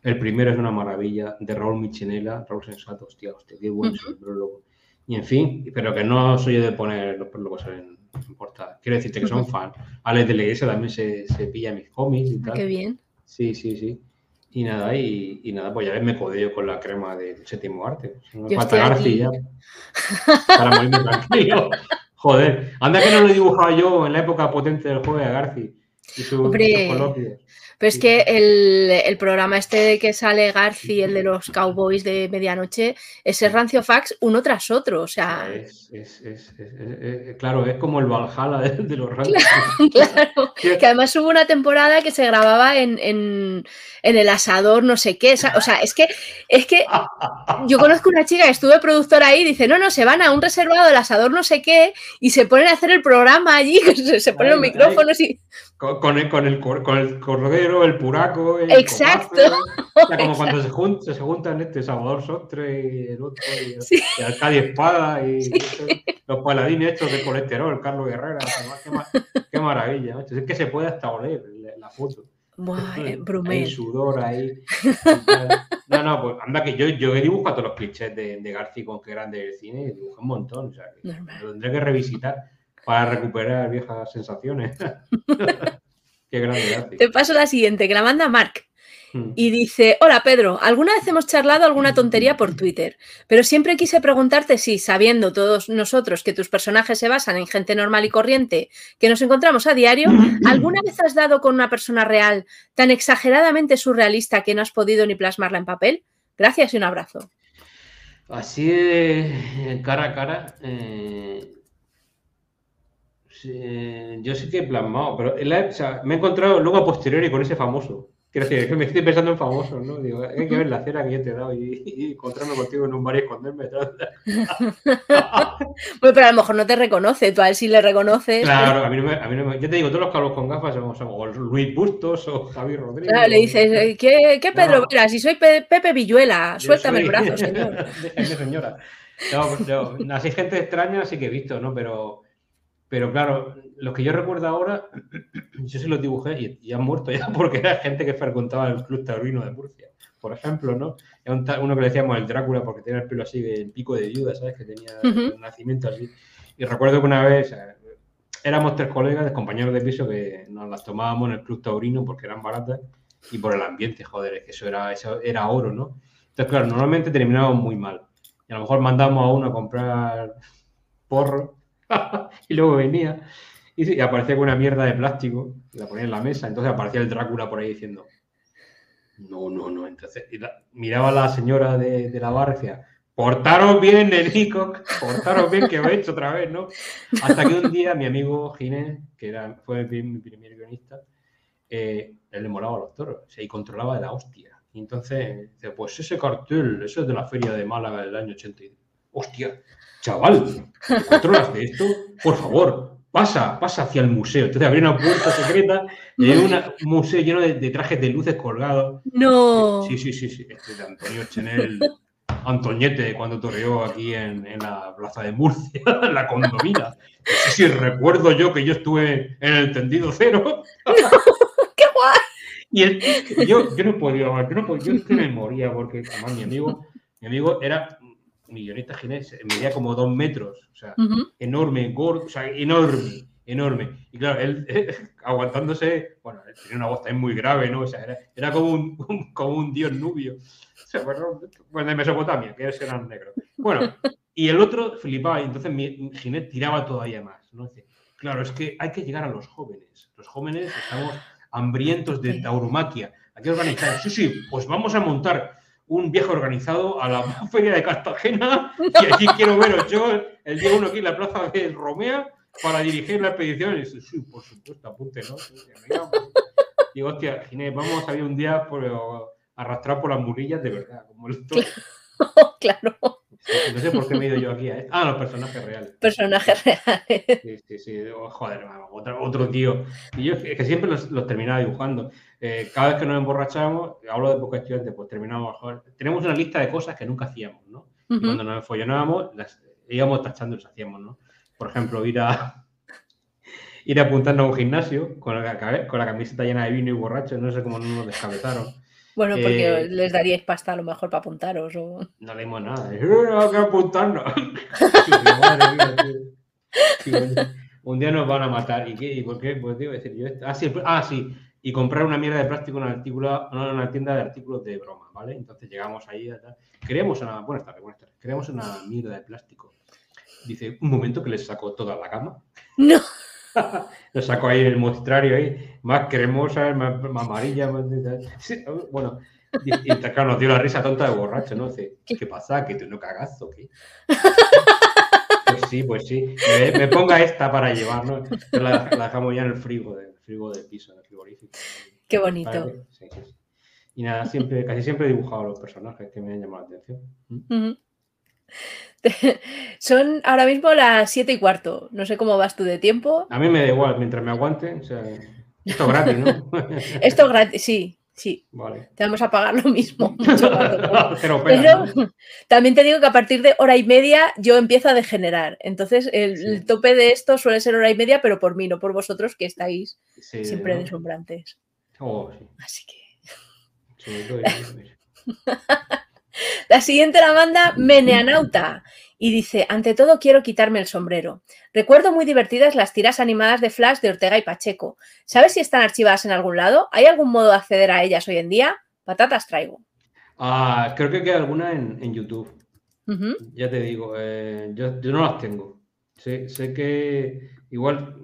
[SPEAKER 2] el primero es una maravilla, de Raúl Michinela, Raúl Sensato, hostia, hostia, qué bueno es el prólogo. Y en fin, pero que no soy yo de poner los prólogos en, portada. Quiero decirte que son fan. Alex de la Iglesia también se, se pilla mis cómics y ah, tal.
[SPEAKER 1] Qué bien.
[SPEAKER 2] Sí, sí, sí. Y nada, y, y, nada, pues ya ves, me codeo con la crema del séptimo arte.
[SPEAKER 1] Me falta Garci ya.
[SPEAKER 2] Para morirme tranquilo. Joder, anda que no lo he dibujado yo en la época potente del juego de Garci. y sus, coloquios.
[SPEAKER 1] Pero es que el, programa este de que sale Garci, el de los cowboys de medianoche, ese rancio fax uno tras otro. O sea.
[SPEAKER 2] claro, es como el Valhalla de, los rancios.
[SPEAKER 1] Claro, que además hubo una temporada que se grababa en, en, el asador, no sé qué. O sea, es que, es que yo conozco una chica que estuve productora ahí y dice: No, no, se van a un reservado del asador, no sé qué, y se ponen a hacer el programa allí, se, ponen los micrófonos y.
[SPEAKER 2] Con, el, con, el, con el cordero, el puraco. El
[SPEAKER 1] Exacto.
[SPEAKER 2] como cuando se, juntan, se juntan este Salvador Sostre y el otro, y, y Espada, y los paladines estos de colesterol, Carlos Guerrera. qué, maravilla. Es que se puede hasta oler la foto.
[SPEAKER 1] Buah,
[SPEAKER 2] Hay sudor ahí. no, no, pues anda que yo, yo he dibujado todos los clichés de, de García con que grande del cine, dibujo un montón. O sea, lo tendré que revisitar para recuperar viejas sensaciones. Qué grande.
[SPEAKER 1] Te paso la siguiente, que la manda Mark. Hmm. Y dice, hola Pedro, alguna vez hemos charlado alguna tontería por Twitter, pero siempre quise preguntarte si, sabiendo todos nosotros que tus personajes se basan en gente normal y corriente que nos encontramos a diario, ¿alguna vez has dado con una persona real tan exageradamente surrealista que no has podido ni plasmarla en papel? Gracias y un abrazo.
[SPEAKER 2] Así de cara a cara, eh, yo sí que he plasmado, pero me he encontrado luego a posteriori con ese famoso. Quiero decir, es que me estoy pensando en famosos, ¿no? Digo, hay que ver la cera que yo te he dado y, encontrarme contigo en un bar y esconderme
[SPEAKER 1] pues, pero a lo mejor no te reconoce, tú a él sí le reconoces.
[SPEAKER 2] Claro, a mí no me, a mí no me... Yo te digo, todos los calvos con gafas somos, o Luis Bustos o Javi Rodríguez.
[SPEAKER 1] Claro, le dices, ¿qué, qué Pedro no. Vera? Si soy Pepe Villuela, suéltame el brazo, señor.
[SPEAKER 2] Déjame, señora. No, no, así gente extraña sí que he visto, ¿no? Pero pero claro, los que yo recuerdo ahora, yo sí los dibujé y, han muerto ya porque era gente que frecuentaba el Club Taurino de Murcia, por ejemplo, ¿no? Era uno que le decíamos el Drácula porque tenía el pelo así, el pico de viuda, ¿sabes? Que tenía el nacimiento así. Y recuerdo que una vez eh, éramos tres colegas, compañeros de piso, que nos las tomábamos en el Club Taurino porque eran baratas y por el ambiente, joder, es que eso era, eso era oro, ¿no? Entonces, claro, normalmente terminábamos muy mal. Y a lo mejor mandamos a uno a comprar porro y luego venía y, aparecía con una mierda de plástico, la ponía en la mesa, entonces aparecía el Drácula por ahí diciendo, no, no, no, entonces miraba a la señora de, la barra y decía, portaros bien, Nenico, portaros bien que lo he hecho otra vez, ¿no? Hasta que un día mi amigo Ginés, que era, fue mi, primer guionista, eh, él le molaba a los toros, y controlaba de la hostia. Y entonces pues ese cartel, eso es de la feria de Málaga del año 82. Hostia, chaval, ¿controlas de esto? Por favor, pasa, pasa hacia el museo. Entonces habría una puerta secreta y hay un museo lleno de, trajes de luces colgados.
[SPEAKER 1] No.
[SPEAKER 2] Sí, sí, sí, sí. Este de Antonio Chenel, Antoñete, cuando torreó aquí en, la plaza de Murcia, en la condomina. No sé si recuerdo yo que yo estuve en el tendido cero.
[SPEAKER 1] ¡Qué guay!
[SPEAKER 2] Y yo, yo no podía, yo no podía, yo es que me moría porque además mi amigo, mi amigo era millonista Ginés medía como dos metros, o sea, enorme, gordo, o sea, enorme, enorme. Y claro, él aguantándose, bueno, tenía una voz también muy grave, ¿no? O sea, era, era como, un, como un dios nubio. O sea, bueno, bueno, de Mesopotamia, que eran negros. Bueno, y el otro flipaba, y entonces Ginés tiraba todavía más, ¿no? claro, es que hay que llegar a los jóvenes. Los jóvenes estamos hambrientos de tauromaquia. Hay que organizar. Sí, sí, pues vamos a montar un viaje organizado a la feria de Cartagena y allí quiero veros yo el día uno aquí en la plaza de Romea para dirigir la expedición. Y dice, sí, por supuesto, apunte, ¿no? Digo, hostia, Ginés, vamos a ir un día por, arrastrar por las murillas de verdad, como el
[SPEAKER 1] Claro.
[SPEAKER 2] No sé por qué me he ido yo aquí a esto. Ah, los personajes reales.
[SPEAKER 1] Personajes reales.
[SPEAKER 2] Sí, sí, sí. Oh, joder, otro, otro tío. Y yo es que siempre los, los terminaba dibujando. Eh, cada vez que nos emborrachamos, hablo de pocos estudiantes, pues terminamos. Joder, tenemos una lista de cosas que nunca hacíamos, ¿no? cuando nos enfollonábamos, las íbamos tachando y las hacíamos, ¿no? Por ejemplo, ir a. ir apuntando a un gimnasio con la, con la camiseta llena de vino y borrachos, no sé cómo no nos descabezaron.
[SPEAKER 1] Bueno, porque eh, les daríais pasta a lo mejor para apuntaros. O...
[SPEAKER 2] No leímos nada. No, que apuntarnos. un día nos van a matar. ¿Y qué? ¿Y por qué? Pues digo, decir, yo... ah, sí, ah, sí. Y comprar una mierda de plástico en una, en una tienda de artículos de broma, ¿vale? Entonces llegamos ahí. Queremos una. Buenas tardes, buenas tardes. Queremos una mierda de plástico. Dice, un momento que les saco toda la cama.
[SPEAKER 1] No.
[SPEAKER 2] Lo saco ahí en el mostrario ahí. más cremosa, más, amarilla, más... Bueno, y, claro, nos dio la risa tonta de borracho, ¿no? Dice, ¿qué pasa? ¿Que tú no cagas o qué? pues sí, pues sí. Me, ponga esta para llevar, ¿no? La, la, dejamos ya en el frigo, del frigo del piso, en el frigorífico.
[SPEAKER 1] Qué bonito.
[SPEAKER 2] Y nada, siempre, casi siempre he dibujado los personajes que me han llamado la atención. ¿Mm?
[SPEAKER 1] Son ahora mismo las siete y cuarto. No sé cómo vas tú de tiempo.
[SPEAKER 2] A mí me da igual, mientras me aguanten. esto es gratis, ¿no?
[SPEAKER 1] esto es gratis, sí. Sí, te vamos a pagar lo mismo. Pero, también te digo que a partir de hora y media yo empiezo a degenerar. Entonces el, tope de esto suele ser hora y media, pero por mí, no por vosotros que estáis siempre deslumbrantes. Oh, Así que. La siguiente la manda Meneanauta y dice, ante todo quiero quitarme el sombrero. Recuerdo muy divertidas las tiras animadas de Flash de Ortega y Pacheco. ¿Sabes si están archivadas en algún lado? ¿Hay algún modo de acceder a ellas hoy en día? Patatas traigo.
[SPEAKER 2] Ah, creo que queda alguna en, YouTube. Ya te digo, eh, yo, no las tengo. Sé, que igual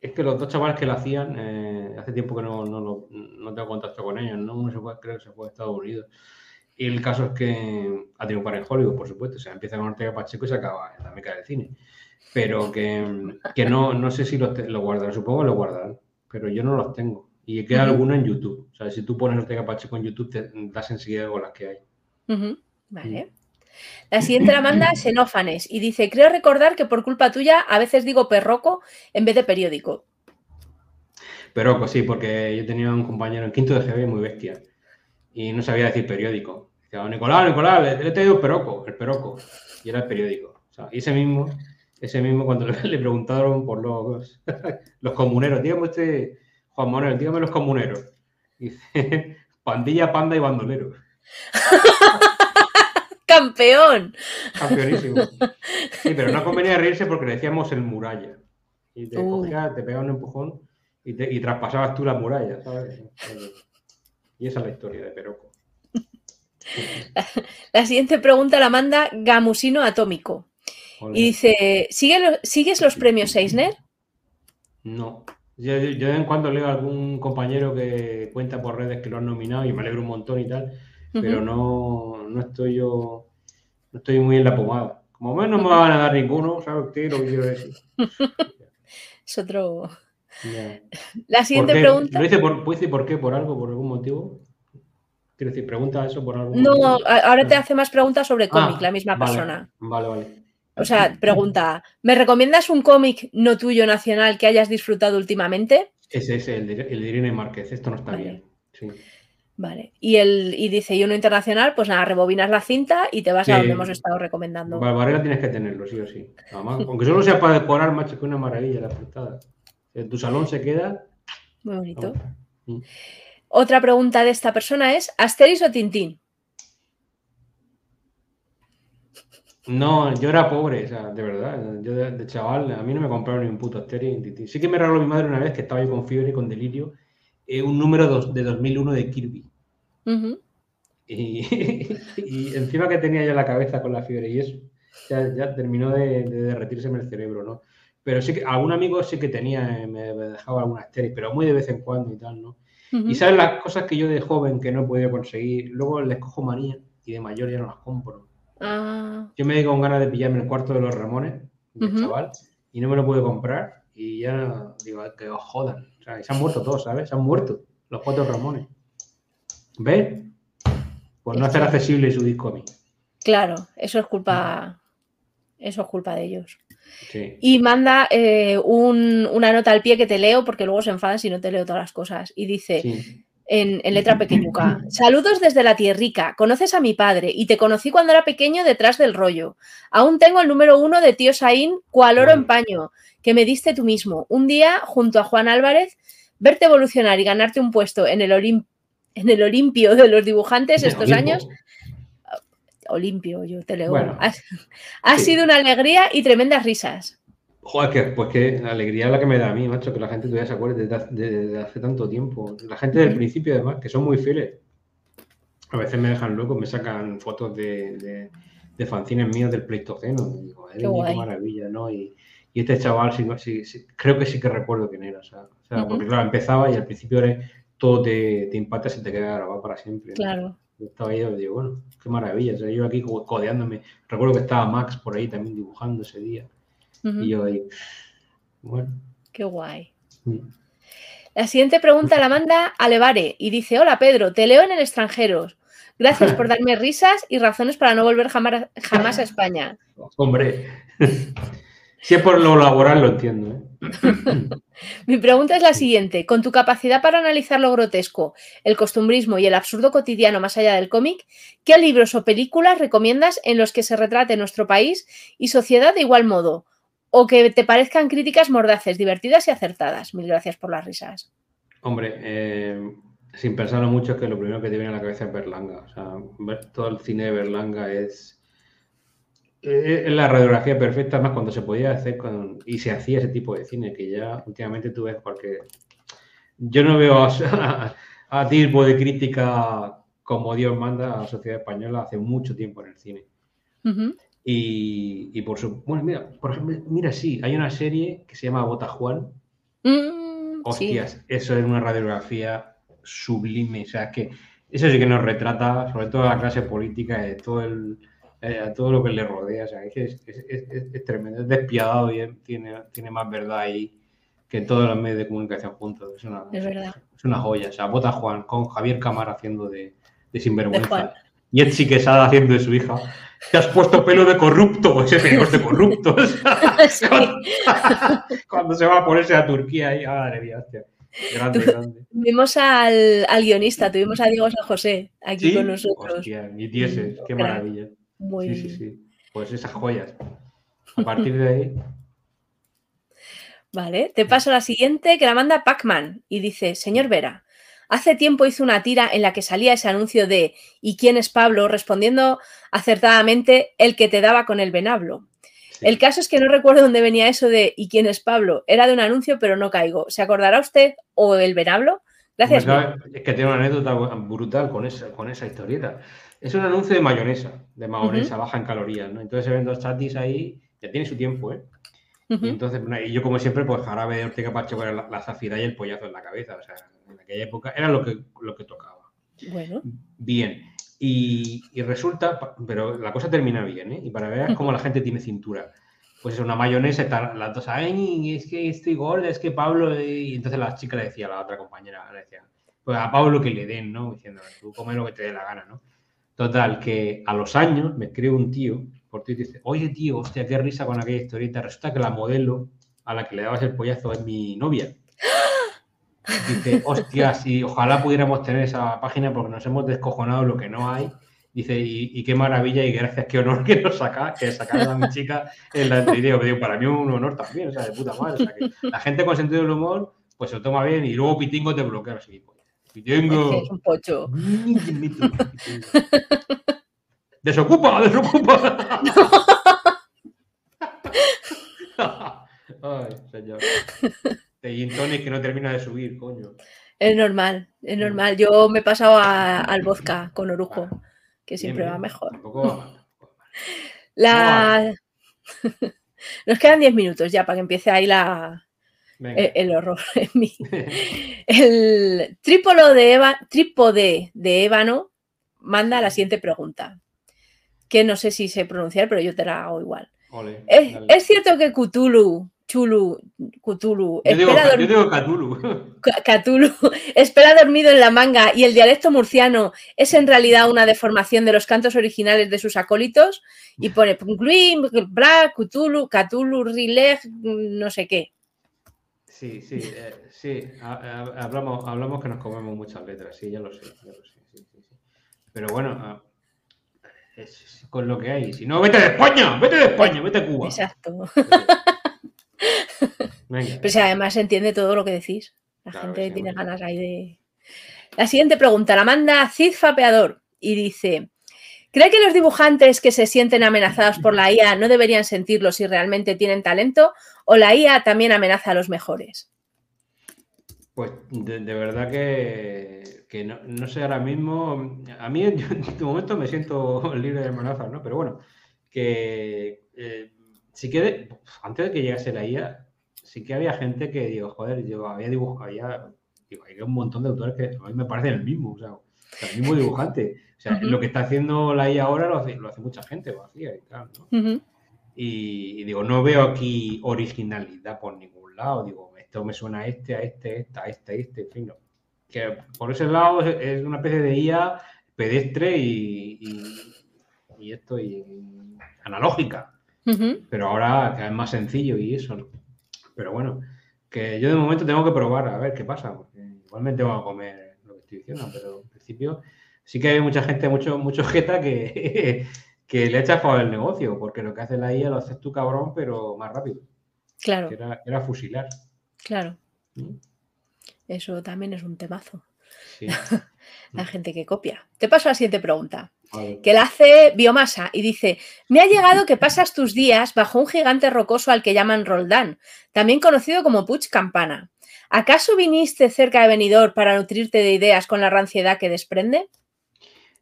[SPEAKER 2] es que los dos chavales que la hacían, eh, hace tiempo que no, no, tengo contacto con ellos, ¿no? Uno se puede, creo que se fue a Estados Unidos. Y el caso es que ha tenido un par en Hollywood, por supuesto. O sea, empieza con Ortega Pacheco y se acaba en la meca del cine. Pero que, que no, no sé si los lo guardarán, supongo que lo guardarán, pero yo no los tengo. Y queda alguno en YouTube. O sea, si tú pones Ortega Pacheco en YouTube, te das enseguida con las que hay.
[SPEAKER 1] Vale. La siguiente la manda Xenófanes y dice: Creo recordar que por culpa tuya a veces digo perroco en vez de periódico.
[SPEAKER 2] Perroco, sí, porque yo tenía un compañero en quinto de GB muy bestia y no sabía decir periódico. Decía, Nicolás, Nicolás, le, he traído el peroco, el peroco. Y era el periódico. y ese mismo, ese mismo cuando le, preguntaron por los, los comuneros, dígame usted, Juan Manuel, dígame los comuneros. dice, pandilla, panda y bandolero.
[SPEAKER 1] ¡Campeón!
[SPEAKER 2] Campeonísimo. Sí, pero no convenía reírse porque le decíamos el muralla. Y te cogía, te pegaba un empujón y, te, y traspasabas tú la muralla, ¿sabes? Y esa es la historia de Peroco.
[SPEAKER 1] La, siguiente pregunta la manda Gamusino Atómico. Y dice, ¿sigues los premios Eisner?
[SPEAKER 2] No. Yo, de vez en cuando leo a algún compañero que cuenta por redes que lo han nominado y me alegro un montón y tal, pero no, no estoy yo, no estoy muy en la pomada. Como menos no me van a dar ninguno, ¿sabes usted lo que quiero decir?
[SPEAKER 1] es otro, la siguiente pregunta.
[SPEAKER 2] ¿Lo dice por, por qué? ¿Por algo? ¿Por algún motivo? Quiero decir, pregunta eso por algo.
[SPEAKER 1] No, ahora te hace más preguntas sobre cómic, ah, la misma persona.
[SPEAKER 2] Vale, vale.
[SPEAKER 1] O sea, pregunta, ¿me recomiendas un cómic no tuyo nacional que hayas disfrutado últimamente?
[SPEAKER 2] Ese es el de, el Irene Márquez, esto no está bien.
[SPEAKER 1] Vale. Y el y dice, y uno internacional, pues nada, rebobinas la cinta y te vas a donde hemos estado recomendando.
[SPEAKER 2] Barbarella tienes que tenerlo, sí o sí. aunque solo sea para decorar, macho, que una maravilla la portada. En tu salón se queda.
[SPEAKER 1] Muy bonito. Mm. Otra pregunta de esta persona es: ¿Asteris o Tintín?
[SPEAKER 2] No, yo era pobre, o sea, de verdad. Yo de, chaval, a mí no me compraron ni un puto Asterix ni Tintín. Sí que me regaló mi madre una vez que estaba yo con fiebre y con delirio, eh, un número de 2001 de Kirby. y, encima que tenía yo la cabeza con la fiebre y eso, ya, terminó de, de derretirse el cerebro, ¿no? Pero sí que algún amigo sí que tenía, eh, me, dejaba alguna series, pero muy de vez en cuando y tal, ¿no? Y sabes las cosas que yo de joven que no he podido conseguir, luego les cojo manía y de mayor ya no las compro. Ah. Yo me digo con ganas de pillarme el cuarto de los Ramones, de chaval, y no me lo puedo comprar y ya digo, que os jodan. O sea, se han muerto todos, ¿sabes? Se han muerto los cuatro Ramones. ¿Ves? Por no hacer accesible su disco a mí.
[SPEAKER 1] Claro, eso es culpa, eso es culpa de ellos. Y manda eh, una nota al pie que te leo porque luego se enfadan si no te leo todas las cosas. Y dice en, letra pequeñuca: Saludos desde la tierrica. Conoces a mi padre y te conocí cuando era pequeño detrás del rollo. Aún tengo el número uno de tío Saín, cual oro en paño, que me diste tú mismo. Un día, junto a Juan Álvarez, verte evolucionar y ganarte un puesto en el, en el Olimpio de los dibujantes estos años Olimpio, yo te leo. ha, sido una alegría y tremendas risas.
[SPEAKER 2] Joder, que, pues que la alegría es la que me da a mí, macho, que la gente todavía se acuerde desde, hace tanto tiempo. La gente del principio, además, que son muy fieles. A veces me dejan loco, me sacan fotos de, de, fanzines míos del Pleistoceno. Y digo, qué, maravilla, ¿no? Y, Y este chaval, sí, sí, creo que sí que recuerdo quién era. O sea, porque claro, empezaba y al principio todo te, te impacta y se te queda grabado para siempre.
[SPEAKER 1] Claro.
[SPEAKER 2] Estaba ahí y digo, bueno, qué maravilla. O sea, yo aquí codeándome. Recuerdo que estaba Max por ahí también dibujando ese día. Y yo ahí, bueno.
[SPEAKER 1] Qué guay. La siguiente pregunta la manda Alevare y dice: Hola Pedro, te leo en el extranjero. Gracias por darme risas y razones para no volver jamás, jamás a España.
[SPEAKER 2] Hombre, si es por lo laboral lo entiendo. ¿eh?
[SPEAKER 1] Mi pregunta es la siguiente. Con tu capacidad para analizar lo grotesco, el costumbrismo y el absurdo cotidiano más allá del cómic, ¿qué libros o películas recomiendas en los que se retrate nuestro país y sociedad de igual modo? O que te parezcan críticas mordaces, divertidas y acertadas. Mil gracias por las risas.
[SPEAKER 2] Hombre, eh, sin pensarlo mucho, que lo primero que te viene a la cabeza es Berlanga. O sea, todo el cine de Berlanga es, es la radiografía perfecta, más cuando se podía hacer con, y se hacía ese tipo de cine, que ya últimamente tú ves, porque yo no veo a, a, tipo de crítica como Dios manda a la sociedad española hace mucho tiempo en el cine. y, por su. Bueno, mira, por ejemplo, mira, sí, hay una serie que se llama Bota Juan. Mm, Hostias, eso es una radiografía sublime. O sea, que eso sí que nos retrata, sobre todo la clase política, de todo el, eh, todo lo que le rodea. O sea, es, es, es, tremendo, es despiadado y tiene, tiene más verdad ahí que todos los medios de comunicación juntos. Es una,
[SPEAKER 1] es
[SPEAKER 2] una joya. O sea, Bota Juan con Javier Cámara haciendo de, de sinvergüenza. Y Etsy Quesada haciendo de su hija. Te has puesto pelo de corrupto, ese pelo de corrupto. cuando, se va a ponerse a Turquía ahí, madre mía, hostia.
[SPEAKER 1] Tuvimos al, guionista, tuvimos a Diego San José aquí con nosotros.
[SPEAKER 2] Hostia, qué maravilla. Sí, sí, sí. Pues esas joyas. A partir de ahí.
[SPEAKER 1] Vale, te paso a la siguiente que la manda Pacman y dice: Señor Vera, hace tiempo hizo una tira en la que salía ese anuncio de ¿Y quién es Pablo? respondiendo acertadamente el que te daba con el venablo. El caso es que no recuerdo dónde venía eso de ¿y quién es Pablo? Era de un anuncio, pero no caigo. ¿Se acordará usted o el venablo? Gracias.
[SPEAKER 2] es que tiene una anécdota brutal con esa, con esa historieta. Es un anuncio de mayonesa, de mayonesa baja en calorías, ¿no? Entonces se ven dos chatis ahí, ya tiene su tiempo, ¿eh? Y entonces, y yo como siempre, pues jarabe de Ortega Pache con la, la, y el pollazo en la cabeza. O sea, en aquella época era lo que, lo que tocaba.
[SPEAKER 1] Bueno.
[SPEAKER 2] Bien. Y, resulta, pero la cosa termina bien, ¿eh? Y para ver cómo la gente tiene cintura. Pues es una mayonesa y tal, las dos, ay, es que estoy gorda, es que Pablo... Y entonces la chica le decía a la otra compañera, le decía, pues a Pablo que le den, ¿no? Diciendo, tú come lo que te dé la gana, ¿no? Total, que a los años me escribe un tío por ti y dice, oye tío, hostia, qué risa con aquella historieta. Resulta que la modelo a la que le dabas el pollazo es mi novia. Dice, hostia, si ojalá pudiéramos tener esa página porque nos hemos descojonado lo que no hay. Dice, y, qué maravilla y gracias, qué honor que nos saca, que sacaron a mi chica en la entrevista. para mí un honor también, o sea, de puta madre. O sea, que la gente con sentido del humor, pues se lo toma bien y luego Pitingo te bloquea así. Pitingo.
[SPEAKER 1] Es, un pocho.
[SPEAKER 2] Desocupa, desocupa. Ay, señor de que no termina de subir, coño.
[SPEAKER 1] Es normal, es normal. Yo me he pasado al vodka con orujo, que siempre va mejor. La... Nos quedan 10 minutos ya para que empiece ahí la... El, horror en mí. El trípolo de Eva... trípode de ébano manda la siguiente pregunta, que no sé si sé pronunciar, pero yo te la hago igual. ¿Es, ¿Es, cierto que Cthulhu Chulu, Cthulhu.
[SPEAKER 2] Yo digo, yo digo Cthulhu.
[SPEAKER 1] Cthulhu. Espera dormido en la manga y el dialecto murciano es en realidad una deformación de los cantos originales de sus acólitos y pone Bra, Cthulhu, Cthulhu, Rileg, no sé qué.
[SPEAKER 2] Sí, sí, eh, sí. Hablamos, hablamos que nos comemos muchas letras, sí, ya lo sé. Ya lo sé sí, sí, Pero bueno, ah, es con lo que hay. Si no, vete de España, vete de España, vete a Cuba.
[SPEAKER 1] Exacto. Pero si además se entiende todo lo que decís. La gente tiene ganas ahí de. La siguiente pregunta la manda Cid Fapeador y dice: ¿Cree que los dibujantes que se sienten amenazados por la IA no deberían sentirlo si realmente tienen talento? ¿O la IA también amenaza a los mejores?
[SPEAKER 2] Pues de, verdad que, no, sé ahora mismo. A mí en este momento me siento libre de amenazas, ¿no? Pero bueno, que. Eh, sí que antes de que llegase la IA, sí que había gente que digo, joder, yo había dibujado, había, digo, hay un montón de autores que a mí me parecen el mismo, o sea, el mismo dibujante. O sea, lo que está haciendo la IA ahora lo hace, lo hace mucha gente, lo hacía y tal, ¿no? y, digo, no veo aquí originalidad por ningún lado. Digo, esto me suena a este, a este, a este, a este, en fin, no. Que por ese lado es, una especie de IA pedestre y, y, esto y, analógica. Pero ahora es más sencillo y eso, ¿no? Pero bueno, que yo de momento tengo que probar a ver qué pasa, porque igualmente voy a comer estoy diciendo, pero en principio sí que hay mucha gente, mucho, mucho jeta que, que le echa por el negocio, porque lo que hace la IA lo haces tú cabrón, pero más rápido.
[SPEAKER 1] Claro.
[SPEAKER 2] Era, fusilar.
[SPEAKER 1] Claro. ¿Mm? Eso también es un temazo. Sí. la gente que copia. Te paso a la siguiente pregunta. Que la hace Biomasa y dice: Me ha llegado que pasas tus días bajo un gigante rocoso al que llaman Roldán, también conocido como Puch Campana. ¿Acaso viniste cerca de Benidorm para nutrirte de ideas con la ranciedad que desprende?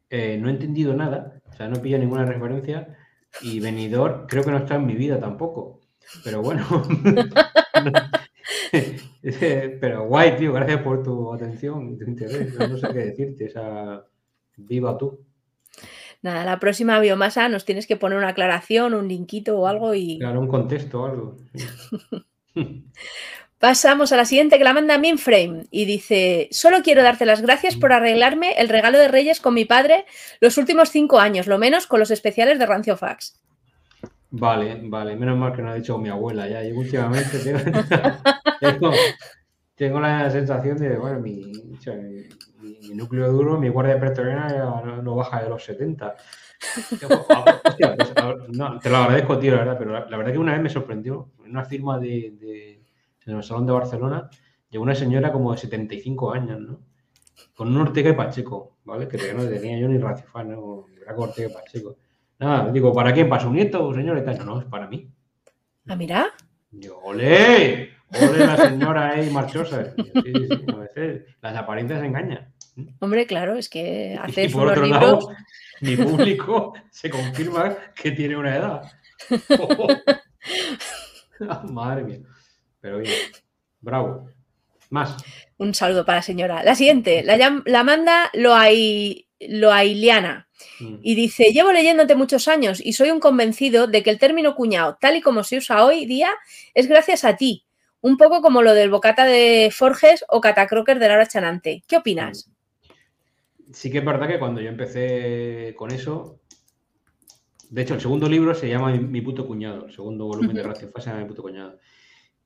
[SPEAKER 2] Eh, no he entendido nada, sea, no pilla ninguna referencia y venidor creo que no está en mi vida tampoco. Pero bueno. Pero guay, tío, gracias por tu atención tu interés. No sé qué decirte, esa viva tú.
[SPEAKER 1] Nada, la próxima biomasa nos tienes que poner una aclaración, un linkito o algo y.
[SPEAKER 2] Claro, un contexto o algo.
[SPEAKER 1] Pasamos a la siguiente que la manda Minframe y dice: Solo quiero darte las gracias por arreglarme el regalo de Reyes con mi padre los últimos cinco años, lo menos con los especiales de Rancio Fax.
[SPEAKER 2] Vale, vale, menos mal que no ha dicho mi abuela ya. Yo últimamente tengo, la sensación de, bueno, mi, núcleo duro, mi guardia pretoriana no, baja de los 70. Pues, no, te lo agradezco, tío, la verdad, pero la, verdad que una vez me sorprendió una firma de en el Salón de Barcelona, llegó una señora como de 75 años, ¿no? Con un Ortega y Pacheco, ¿vale? Que no tenía yo ni Racifán, ¿no? Era con Ortega y Pacheco. Nada, digo, ¿para quién? ¿Para su nieto, señor? Y tal. No, no, es para mí.
[SPEAKER 1] ¿Ah, mira?
[SPEAKER 2] Yo, ¡ole! ¡Ole la señora ahí marchosa! Sí, sí, sí, a veces las apariencias engañan.
[SPEAKER 1] Hombre, claro, es que haces y por otro libros... lado,
[SPEAKER 2] mi público se confirma que tiene una edad. Madre mía. Pero bien, bravo. Más.
[SPEAKER 1] Un saludo para la señora. La siguiente, la, la manda Loailiana. Mm. Y dice, llevo leyéndote muchos años y soy un convencido de que el término cuñado, tal y como se usa hoy día, es gracias a ti. Un poco como lo del bocata de Forges o catacroker de Laura Chanante. ¿Qué opinas? Mm.
[SPEAKER 2] Sí que es verdad que cuando yo empecé con eso, de hecho el segundo libro se llama Mi, puto cuñado, el segundo volumen de Gracias se llama Mi puto cuñado.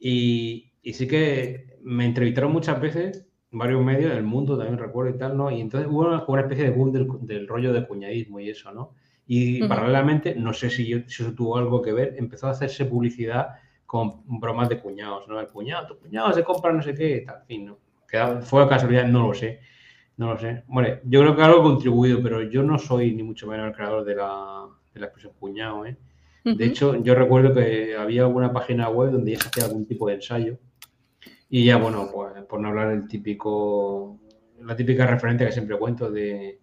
[SPEAKER 2] Y, sí que me entrevistaron muchas veces, varios medios, del mundo también recuerdo y tal, ¿no? Y entonces hubo una, especie de boom del, rollo de cuñadismo y eso, ¿no? Y paralelamente, no sé si, eso tuvo algo que ver, empezó a hacerse publicidad con bromas de cuñados, ¿no? El cuñado, tu cuñado se compra no sé qué, tal, en fin, ¿no? fue casualidad, no lo sé. No lo sé. Bueno, yo creo que algo ha contribuido, pero yo no soy ni mucho menos el creador de la, de la expresión cuñado, ¿eh? De hecho, yo recuerdo que había alguna página web donde ya se hacía algún tipo de ensayo. Y ya, bueno, pues por no hablar del típico, la típica referencia que siempre cuento de,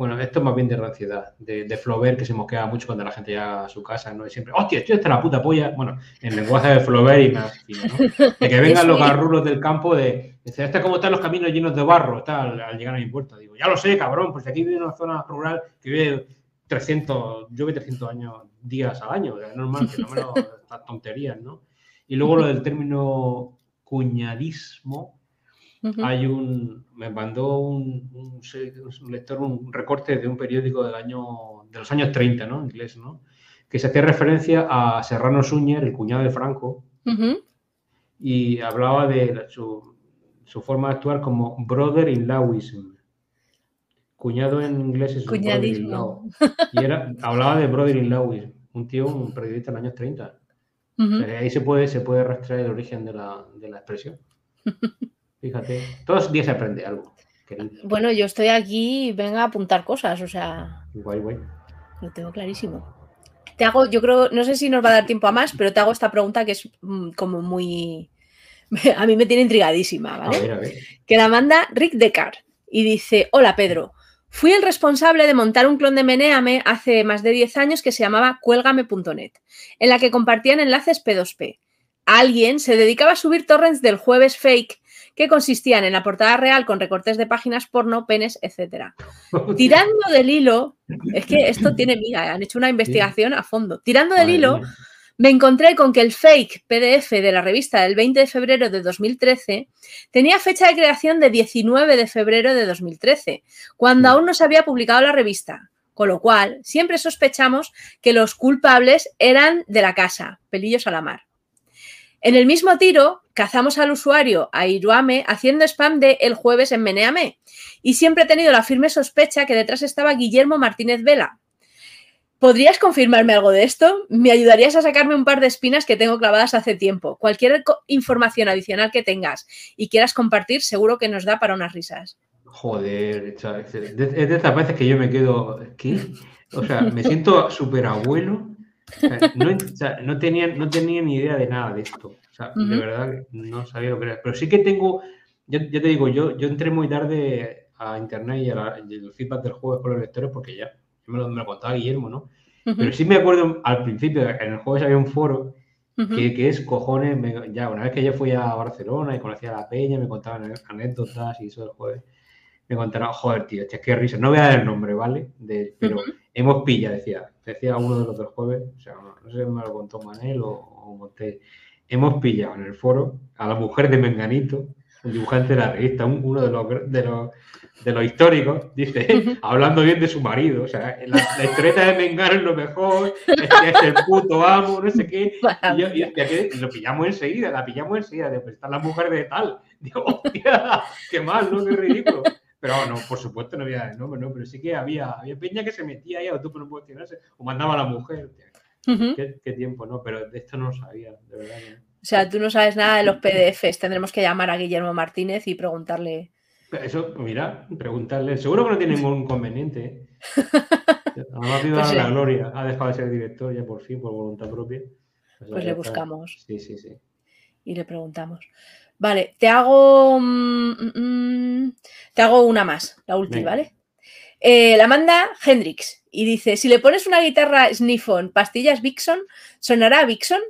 [SPEAKER 2] bueno, esto es más bien de ranciedad, de, de Flaubert que se mosquea mucho cuando la gente llega a su casa, ¿no? Y siempre, hostia, estoy hasta la puta polla. Bueno, en lenguaje de Flaubert y más ¿no? De que vengan los garrulos del campo de, dice, este cómo están los caminos llenos de barro, está al, llegar a mi puerta. Digo, ya lo sé, cabrón, pues aquí vive una zona rural que vive 300, llueve 300 años, días al año, es normal que no me lo, tonterías, ¿no? Y luego lo del término cuñadismo, hay un, me mandó un, un, lector un recorte de un periódico del año, de los años 30, ¿no? Inglés, ¿no? Que se hacía referencia a Serrano Suñer, el cuñado de Franco, y hablaba de su, su, forma de actuar como brother-in-lawism. Cuñado en inglés es
[SPEAKER 1] Cuñadismo.
[SPEAKER 2] Y era, hablaba de brother-in-law, un tío, un periodista en los años 30. ahí se puede, se puede rastrear el origen de la, expresión. Fíjate, todos los días se aprende algo.
[SPEAKER 1] Bueno, yo estoy aquí, venga a apuntar cosas, o sea.
[SPEAKER 2] Guay, guay.
[SPEAKER 1] Lo tengo clarísimo. Te hago, yo creo, no sé si nos va a dar tiempo a más, pero te hago esta pregunta que es mm, como muy. A mí me tiene intrigadísima, ¿vale? A ver, a ver. Que la manda Rick Decar y dice: Hola Pedro, Fui el responsable de montar un clon de Meneame hace más de 10 años que se llamaba cuélgame.net, en la que compartían enlaces P2P. Alguien se dedicaba a subir torrents del jueves fake que consistían en la portada real con recortes de páginas porno, penes, etc. Tirando del hilo, es que esto tiene miga, ¿eh? han hecho una investigación a fondo. Tirando del hilo, me encontré con que el fake PDF de la revista del 20 de febrero de 2013 tenía fecha de creación de 19 de febrero de 2013, cuando aún no se había publicado la revista. Con lo cual, siempre sospechamos que los culpables eran de la casa, pelillos a la mar. En el mismo tiro, cazamos al usuario a Iruame haciendo spam de El jueves en Meneame. Y siempre he tenido la firme sospecha que detrás estaba Guillermo Martínez Vela, ¿Podrías confirmarme algo de esto? Me ayudarías a sacarme un par de espinas que tengo clavadas hace tiempo. Cualquier información adicional que tengas y quieras compartir, seguro que nos da para unas risas.
[SPEAKER 2] Joder, es de estas veces que yo me quedo. ¿Qué? O sea, me siento súper abuelo. no, tenía, no tenía ni idea de nada de esto. O sea, de verdad no sabía lo que era. Pero sí que tengo. Ya, te digo, yo, yo entré muy tarde a internet y a, la, los feedback del juego con los lectores porque ya me lo, contaba Guillermo, ¿no? Pero sí me acuerdo al principio, en el jueves había un foro que, es cojones, ya una vez que yo fui a Barcelona y conocía a la peña, me contaban anécdotas y eso del jueves, me contaron, joder, tío, es que risa, no voy a dar el nombre, ¿vale? De, pero hemos pillado, decía, decía uno de los dos jueves, o sea, no, sé si me lo contó Manel o, o Monté, hemos pillado en el foro a la mujer de Menganito, el dibujante de la revista, uno de los, de los de los históricos, dice, hablando bien de su marido, o sea, la, la historieta de Mengano es lo mejor, es, el puto amo, no sé qué, y, lo pillamos enseguida, la pillamos enseguida, de pues está la mujer de tal, digo, hostia, qué mal, ¿no? Qué ridículo. Pero no, por supuesto no había nombre, no, pero sí que había, había peña que se metía ahí a tú no puedes tirarse, o mandaba a la mujer, ¿Qué, tiempo, ¿no? Pero de esto no lo sabía, de verdad.
[SPEAKER 1] O sea, tú no sabes nada de los PDFs, tendremos que llamar a Guillermo Martínez y preguntarle
[SPEAKER 2] eso, mira, preguntarle. Seguro que no tiene ningún inconveniente. Además, viva pues la gloria. Ha dejado de ser director ya por fin, por voluntad propia.
[SPEAKER 1] Pues, pues le buscamos.
[SPEAKER 2] Sí, sí, sí.
[SPEAKER 1] Y le preguntamos. Vale, te hago. Mm, mm, mm, te hago una más, la última, ¿vale? Eh, la manda Hendrix y dice: si le pones una guitarra Sniffon, pastillas Vixon, ¿sonará Vixon?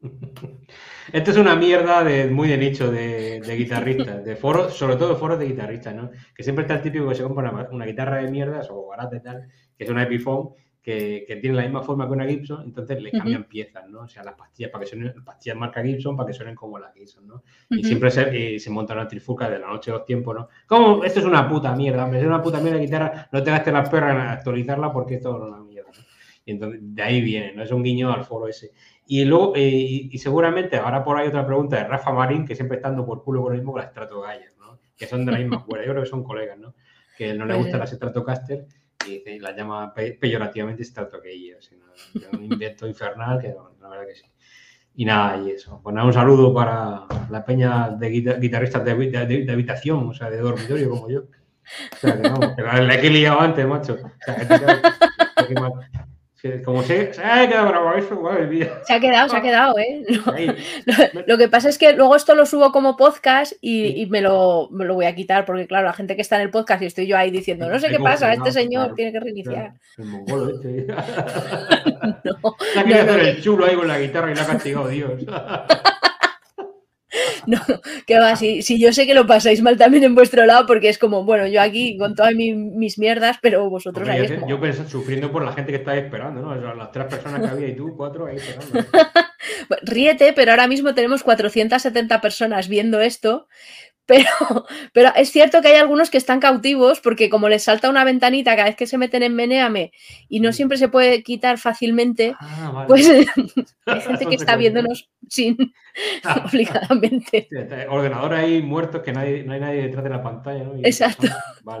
[SPEAKER 2] Esto es una mierda de, muy de nicho de, guitarristas, de foros, sobre todo foros de guitarristas, ¿no? Que siempre está el típico que se compra una, guitarra de mierdas o barata y tal, que es una Epiphone, que, tiene la misma forma que una Gibson, entonces le cambian piezas, ¿no? O sea, las pastillas para que suenen, pastillas marca Gibson para que suenen como la Gibson, ¿no? Y siempre se, se, monta una trifuca de la noche a los tiempos, ¿no? Como, esto es una puta mierda, hombre, es una puta mierda de guitarra, no te gastes las perras en actualizarla porque esto es una mierda, ¿no? Y entonces, de ahí viene, ¿no? Es un guiño al foro ese. Y luego, eh, y, seguramente ahora por ahí otra pregunta de Rafa Marín, que siempre estando por culo con lo mismo con la Stratogayer, ¿no? Que son de la misma escuela. Yo creo que son colegas, ¿no? Que no le pues gusta la Stratocaster y la llama peyorativamente Stratogayer. un invento infernal que la verdad que sí. Y nada, y eso. Pues un saludo para la peña de guitarristas de, de, habitación, o sea, de dormitorio como yo. O sea, que vamos, que la, he liado antes, macho. O sea, que, como se, se, ha quedado eso,
[SPEAKER 1] Se ha quedado, se ha quedado, ¿eh? Lo, que pasa es que luego esto lo subo como podcast y, me, lo, me, lo, voy a quitar porque, claro, la gente que está en el podcast y estoy yo ahí diciendo, no sé qué pasa, este señor tiene que reiniciar. este.
[SPEAKER 2] no, se ha querido hacer el chulo ahí con la guitarra y la ha castigado Dios.
[SPEAKER 1] No, que va, si, si, yo sé que lo pasáis mal también en vuestro lado, porque es como, bueno, yo aquí con todas mis, mierdas, pero vosotros ahí.
[SPEAKER 2] Yo, yo pensé, sufriendo por la gente que estáis esperando, ¿no? las tres personas que había y tú, cuatro ahí esperando.
[SPEAKER 1] Ríete, pero ahora mismo tenemos 470 personas viendo esto, pero, pero es cierto que hay algunos que están cautivos porque como les salta una ventanita cada vez que se meten en Meneame y no mm. siempre se puede quitar fácilmente, ah, pues hay gente que está viéndonos sin obligadamente.
[SPEAKER 2] Ordenador ahí muertos que no hay nadie detrás de la pantalla. ¿no?
[SPEAKER 1] Exacto.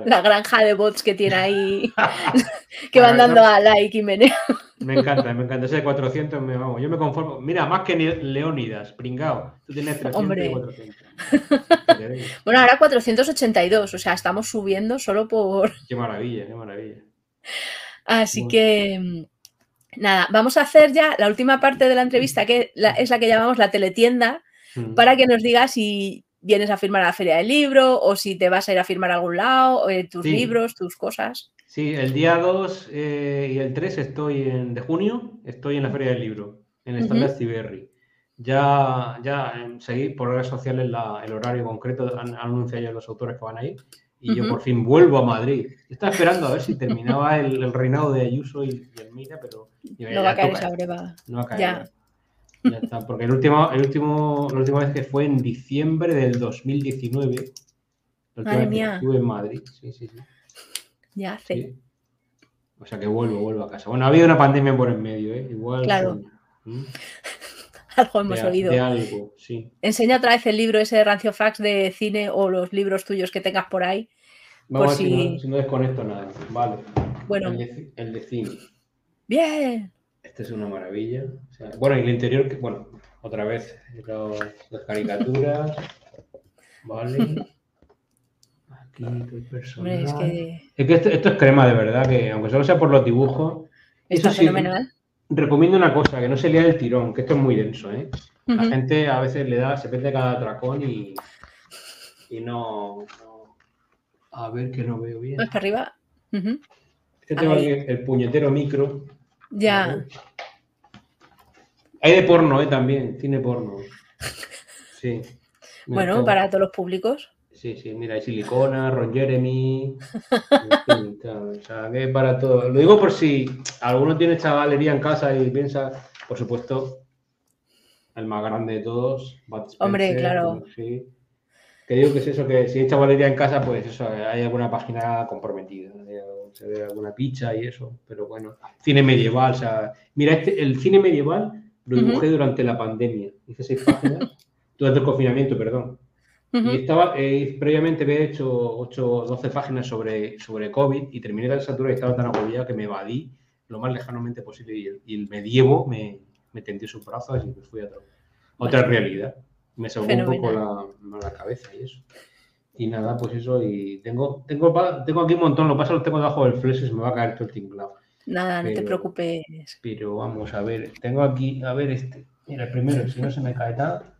[SPEAKER 1] La granja de bots que tiene ahí que van dando a like y menea.
[SPEAKER 2] Me encanta, me encanta. Ese de 400, me, vamos, yo me conformo. Mira, más que Leónidas, pringao. Tú tienes 300 Hombre. y 400.
[SPEAKER 1] bueno, ahora 482, o sea, estamos subiendo solo por...
[SPEAKER 2] Qué maravilla, qué maravilla.
[SPEAKER 1] Así que... Nada, vamos a hacer ya la última parte de la entrevista, que es la que llamamos la teletienda, mm. para que nos digas si vienes a firmar a la feria del libro o si te vas a ir a firmar a algún lado, eh, tus libros, tus cosas.
[SPEAKER 2] Sí, el día 2 eh, y el 3 estoy en, de junio, estoy en la feria del libro, en el stand de Ya, ya seguí por redes sociales el horario concreto, han, anunciado ya los autores que van a ir y yo por fin vuelvo a Madrid. Estaba esperando a ver si terminaba el, reinado de Ayuso y, el Mira, pero...
[SPEAKER 1] No va a caer esa breva.
[SPEAKER 2] No va a caer. Ya. Ya está, porque el último, el último, la última vez que fue en diciembre del 2019, la última vez que estuve en Madrid. Sí, sí, sí.
[SPEAKER 1] Ya hace.
[SPEAKER 2] O sea que vuelvo, vuelvo a casa. Bueno, ha habido una pandemia por en medio, ¿eh? Igual.
[SPEAKER 1] Claro. Algo hemos oído.
[SPEAKER 2] De algo, sí.
[SPEAKER 1] Enseña otra vez el libro ese de Rancio Fax de cine o los libros tuyos que tengas por ahí.
[SPEAKER 2] Vamos a ver si... si... no, desconecto nada. Vale. Bueno. el de cine.
[SPEAKER 1] Bien.
[SPEAKER 2] Este es una maravilla. bueno, y el interior, bueno, otra vez las caricaturas. Vale. Aquí el personaje. Es que, esto, es crema de verdad, que aunque solo sea por los dibujos.
[SPEAKER 1] Está fenomenal.
[SPEAKER 2] Recomiendo una cosa, que no se lea el tirón, que esto es muy denso, ¿eh? La gente a veces le da, se pende cada tracón y, y no, A ver que no veo bien.
[SPEAKER 1] ¿Más para arriba?
[SPEAKER 2] Este tengo aquí el puñetero micro.
[SPEAKER 1] Ya.
[SPEAKER 2] Hay de porno, ¿eh? También, cine porno. Sí.
[SPEAKER 1] bueno, para todos los públicos.
[SPEAKER 2] Sí, sí, mira, hay silicona, Ron Jeremy. o sea, que para todo. Lo digo por si alguno tiene esta galería en casa y piensa, por supuesto, el más grande de todos,
[SPEAKER 1] Hombre, claro.
[SPEAKER 2] Sí. Que digo que es eso, que si hay chavalería en casa, pues eso, hay alguna página comprometida se ve alguna picha y eso, pero bueno, cine medieval, o sea, mira, este, el cine medieval lo dibujé durante la pandemia, hice seis páginas, durante el confinamiento, perdón. Y estaba, eh, previamente había hecho 8 o 12 páginas sobre, sobre COVID y terminé la satura y estaba tan agobiado que me evadí lo más lejanamente posible y el, medievo me, me tendió sus brazos y me fui a otra realidad. Me salvó un poco la, la cabeza y eso. Y nada, pues eso, y tengo, tengo, tengo aquí un montón, lo pasa lo tengo debajo del flex y se me va a caer todo el tinglado.
[SPEAKER 1] Nada, no te preocupes.
[SPEAKER 2] Pero vamos a ver, tengo aquí, a ver este. Mira, el primero, si no se me cae nada.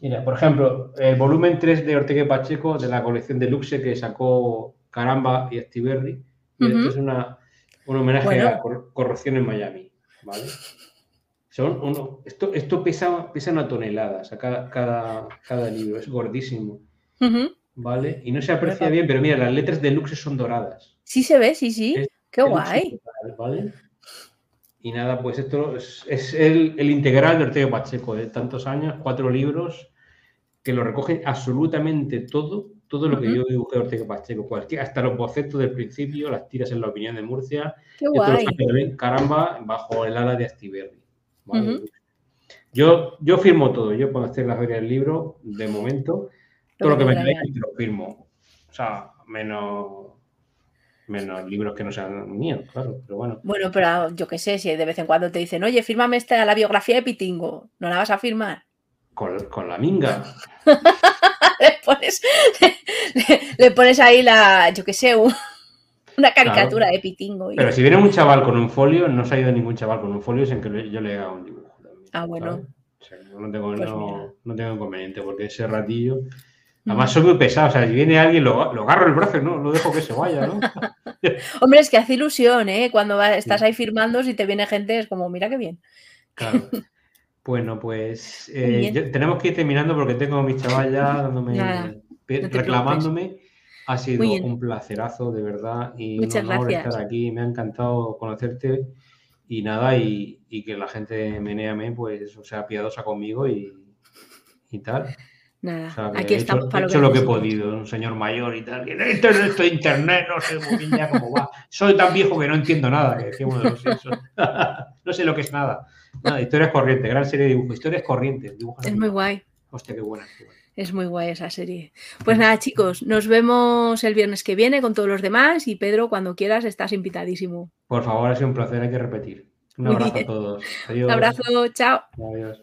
[SPEAKER 2] Mira, por ejemplo, el volumen 3 de Ortega y Pacheco de la colección de Luxe que sacó Caramba y Estiberri. Y esto es una, un homenaje a corrupción en Miami. ¿vale? Son uno, esto, esto pesa, pesa una tonelada, o sea, cada, cada, cada libro, es gordísimo. ¿vale? Y no se aprecia bien, pero mira, las letras de Luxe son doradas.
[SPEAKER 1] Sí se ve, sí, sí. Qué guay.
[SPEAKER 2] ¿vale? Y nada, pues esto es, el, integral de Ortega Pacheco, de tantos años, cuatro libros que lo recogen absolutamente todo, todo lo que yo dibujé de Ortega Pacheco, cualquier, hasta los bocetos del principio, las tiras en la opinión de Murcia,
[SPEAKER 1] Qué guay.
[SPEAKER 2] caramba, bajo el ala de Astiberri. yo, yo firmo todo, yo puedo hacer la feria del libro, de momento, todo lo que me te lo firmo. O sea, menos, menos libros que no sean míos, claro, pero bueno.
[SPEAKER 1] Bueno, pero yo qué sé, si de vez en cuando te dicen, oye, fírmame esta la biografía de Pitingo, ¿no la vas a firmar?
[SPEAKER 2] Con, la minga.
[SPEAKER 1] le, pones, le, pones ahí la, yo qué sé, una caricatura de Pitingo.
[SPEAKER 2] Pero si viene un chaval con un folio, no se ha ido ningún chaval con un folio sin que yo le haga un dibujo.
[SPEAKER 1] ah, bueno.
[SPEAKER 2] no, tengo, pues no, no, tengo inconveniente, porque ese ratillo Además, soy muy pesado. O sea, si viene alguien, lo, lo agarro el brazo, ¿no? Lo dejo que se vaya, ¿no?
[SPEAKER 1] Hombre, es que hace ilusión, ¿eh? Cuando estás ahí firmando, si te viene gente, es como, mira qué bien.
[SPEAKER 2] Claro. Bueno, pues eh, tenemos que ir terminando porque tengo a mi chaval ya dándome, reclamándome. Ha sido un placerazo, de verdad. Y
[SPEAKER 1] Muchas un honor gracias.
[SPEAKER 2] estar aquí. Me ha encantado conocerte. Y nada, y, y que la gente Meneame, pues, o sea, piadosa conmigo y, y tal.
[SPEAKER 1] Nada, aquí estamos
[SPEAKER 2] para lo que, lo que he podido, un señor mayor y tal, esto, esto de internet, no sé muy bien ya cómo va. Soy tan viejo que no entiendo nada, que decía uno de los No sé lo que es nada. Nada, historias corrientes, gran serie de dibujos, historias corrientes.
[SPEAKER 1] es muy guay.
[SPEAKER 2] Hostia, qué buena,
[SPEAKER 1] Es muy guay esa serie. Pues nada, chicos, nos vemos el viernes que viene con todos los demás y Pedro, cuando quieras, estás invitadísimo.
[SPEAKER 2] Por favor, ha sido un placer, hay que repetir. Un abrazo a todos. Adiós. Un
[SPEAKER 1] abrazo, chao.
[SPEAKER 2] Adiós.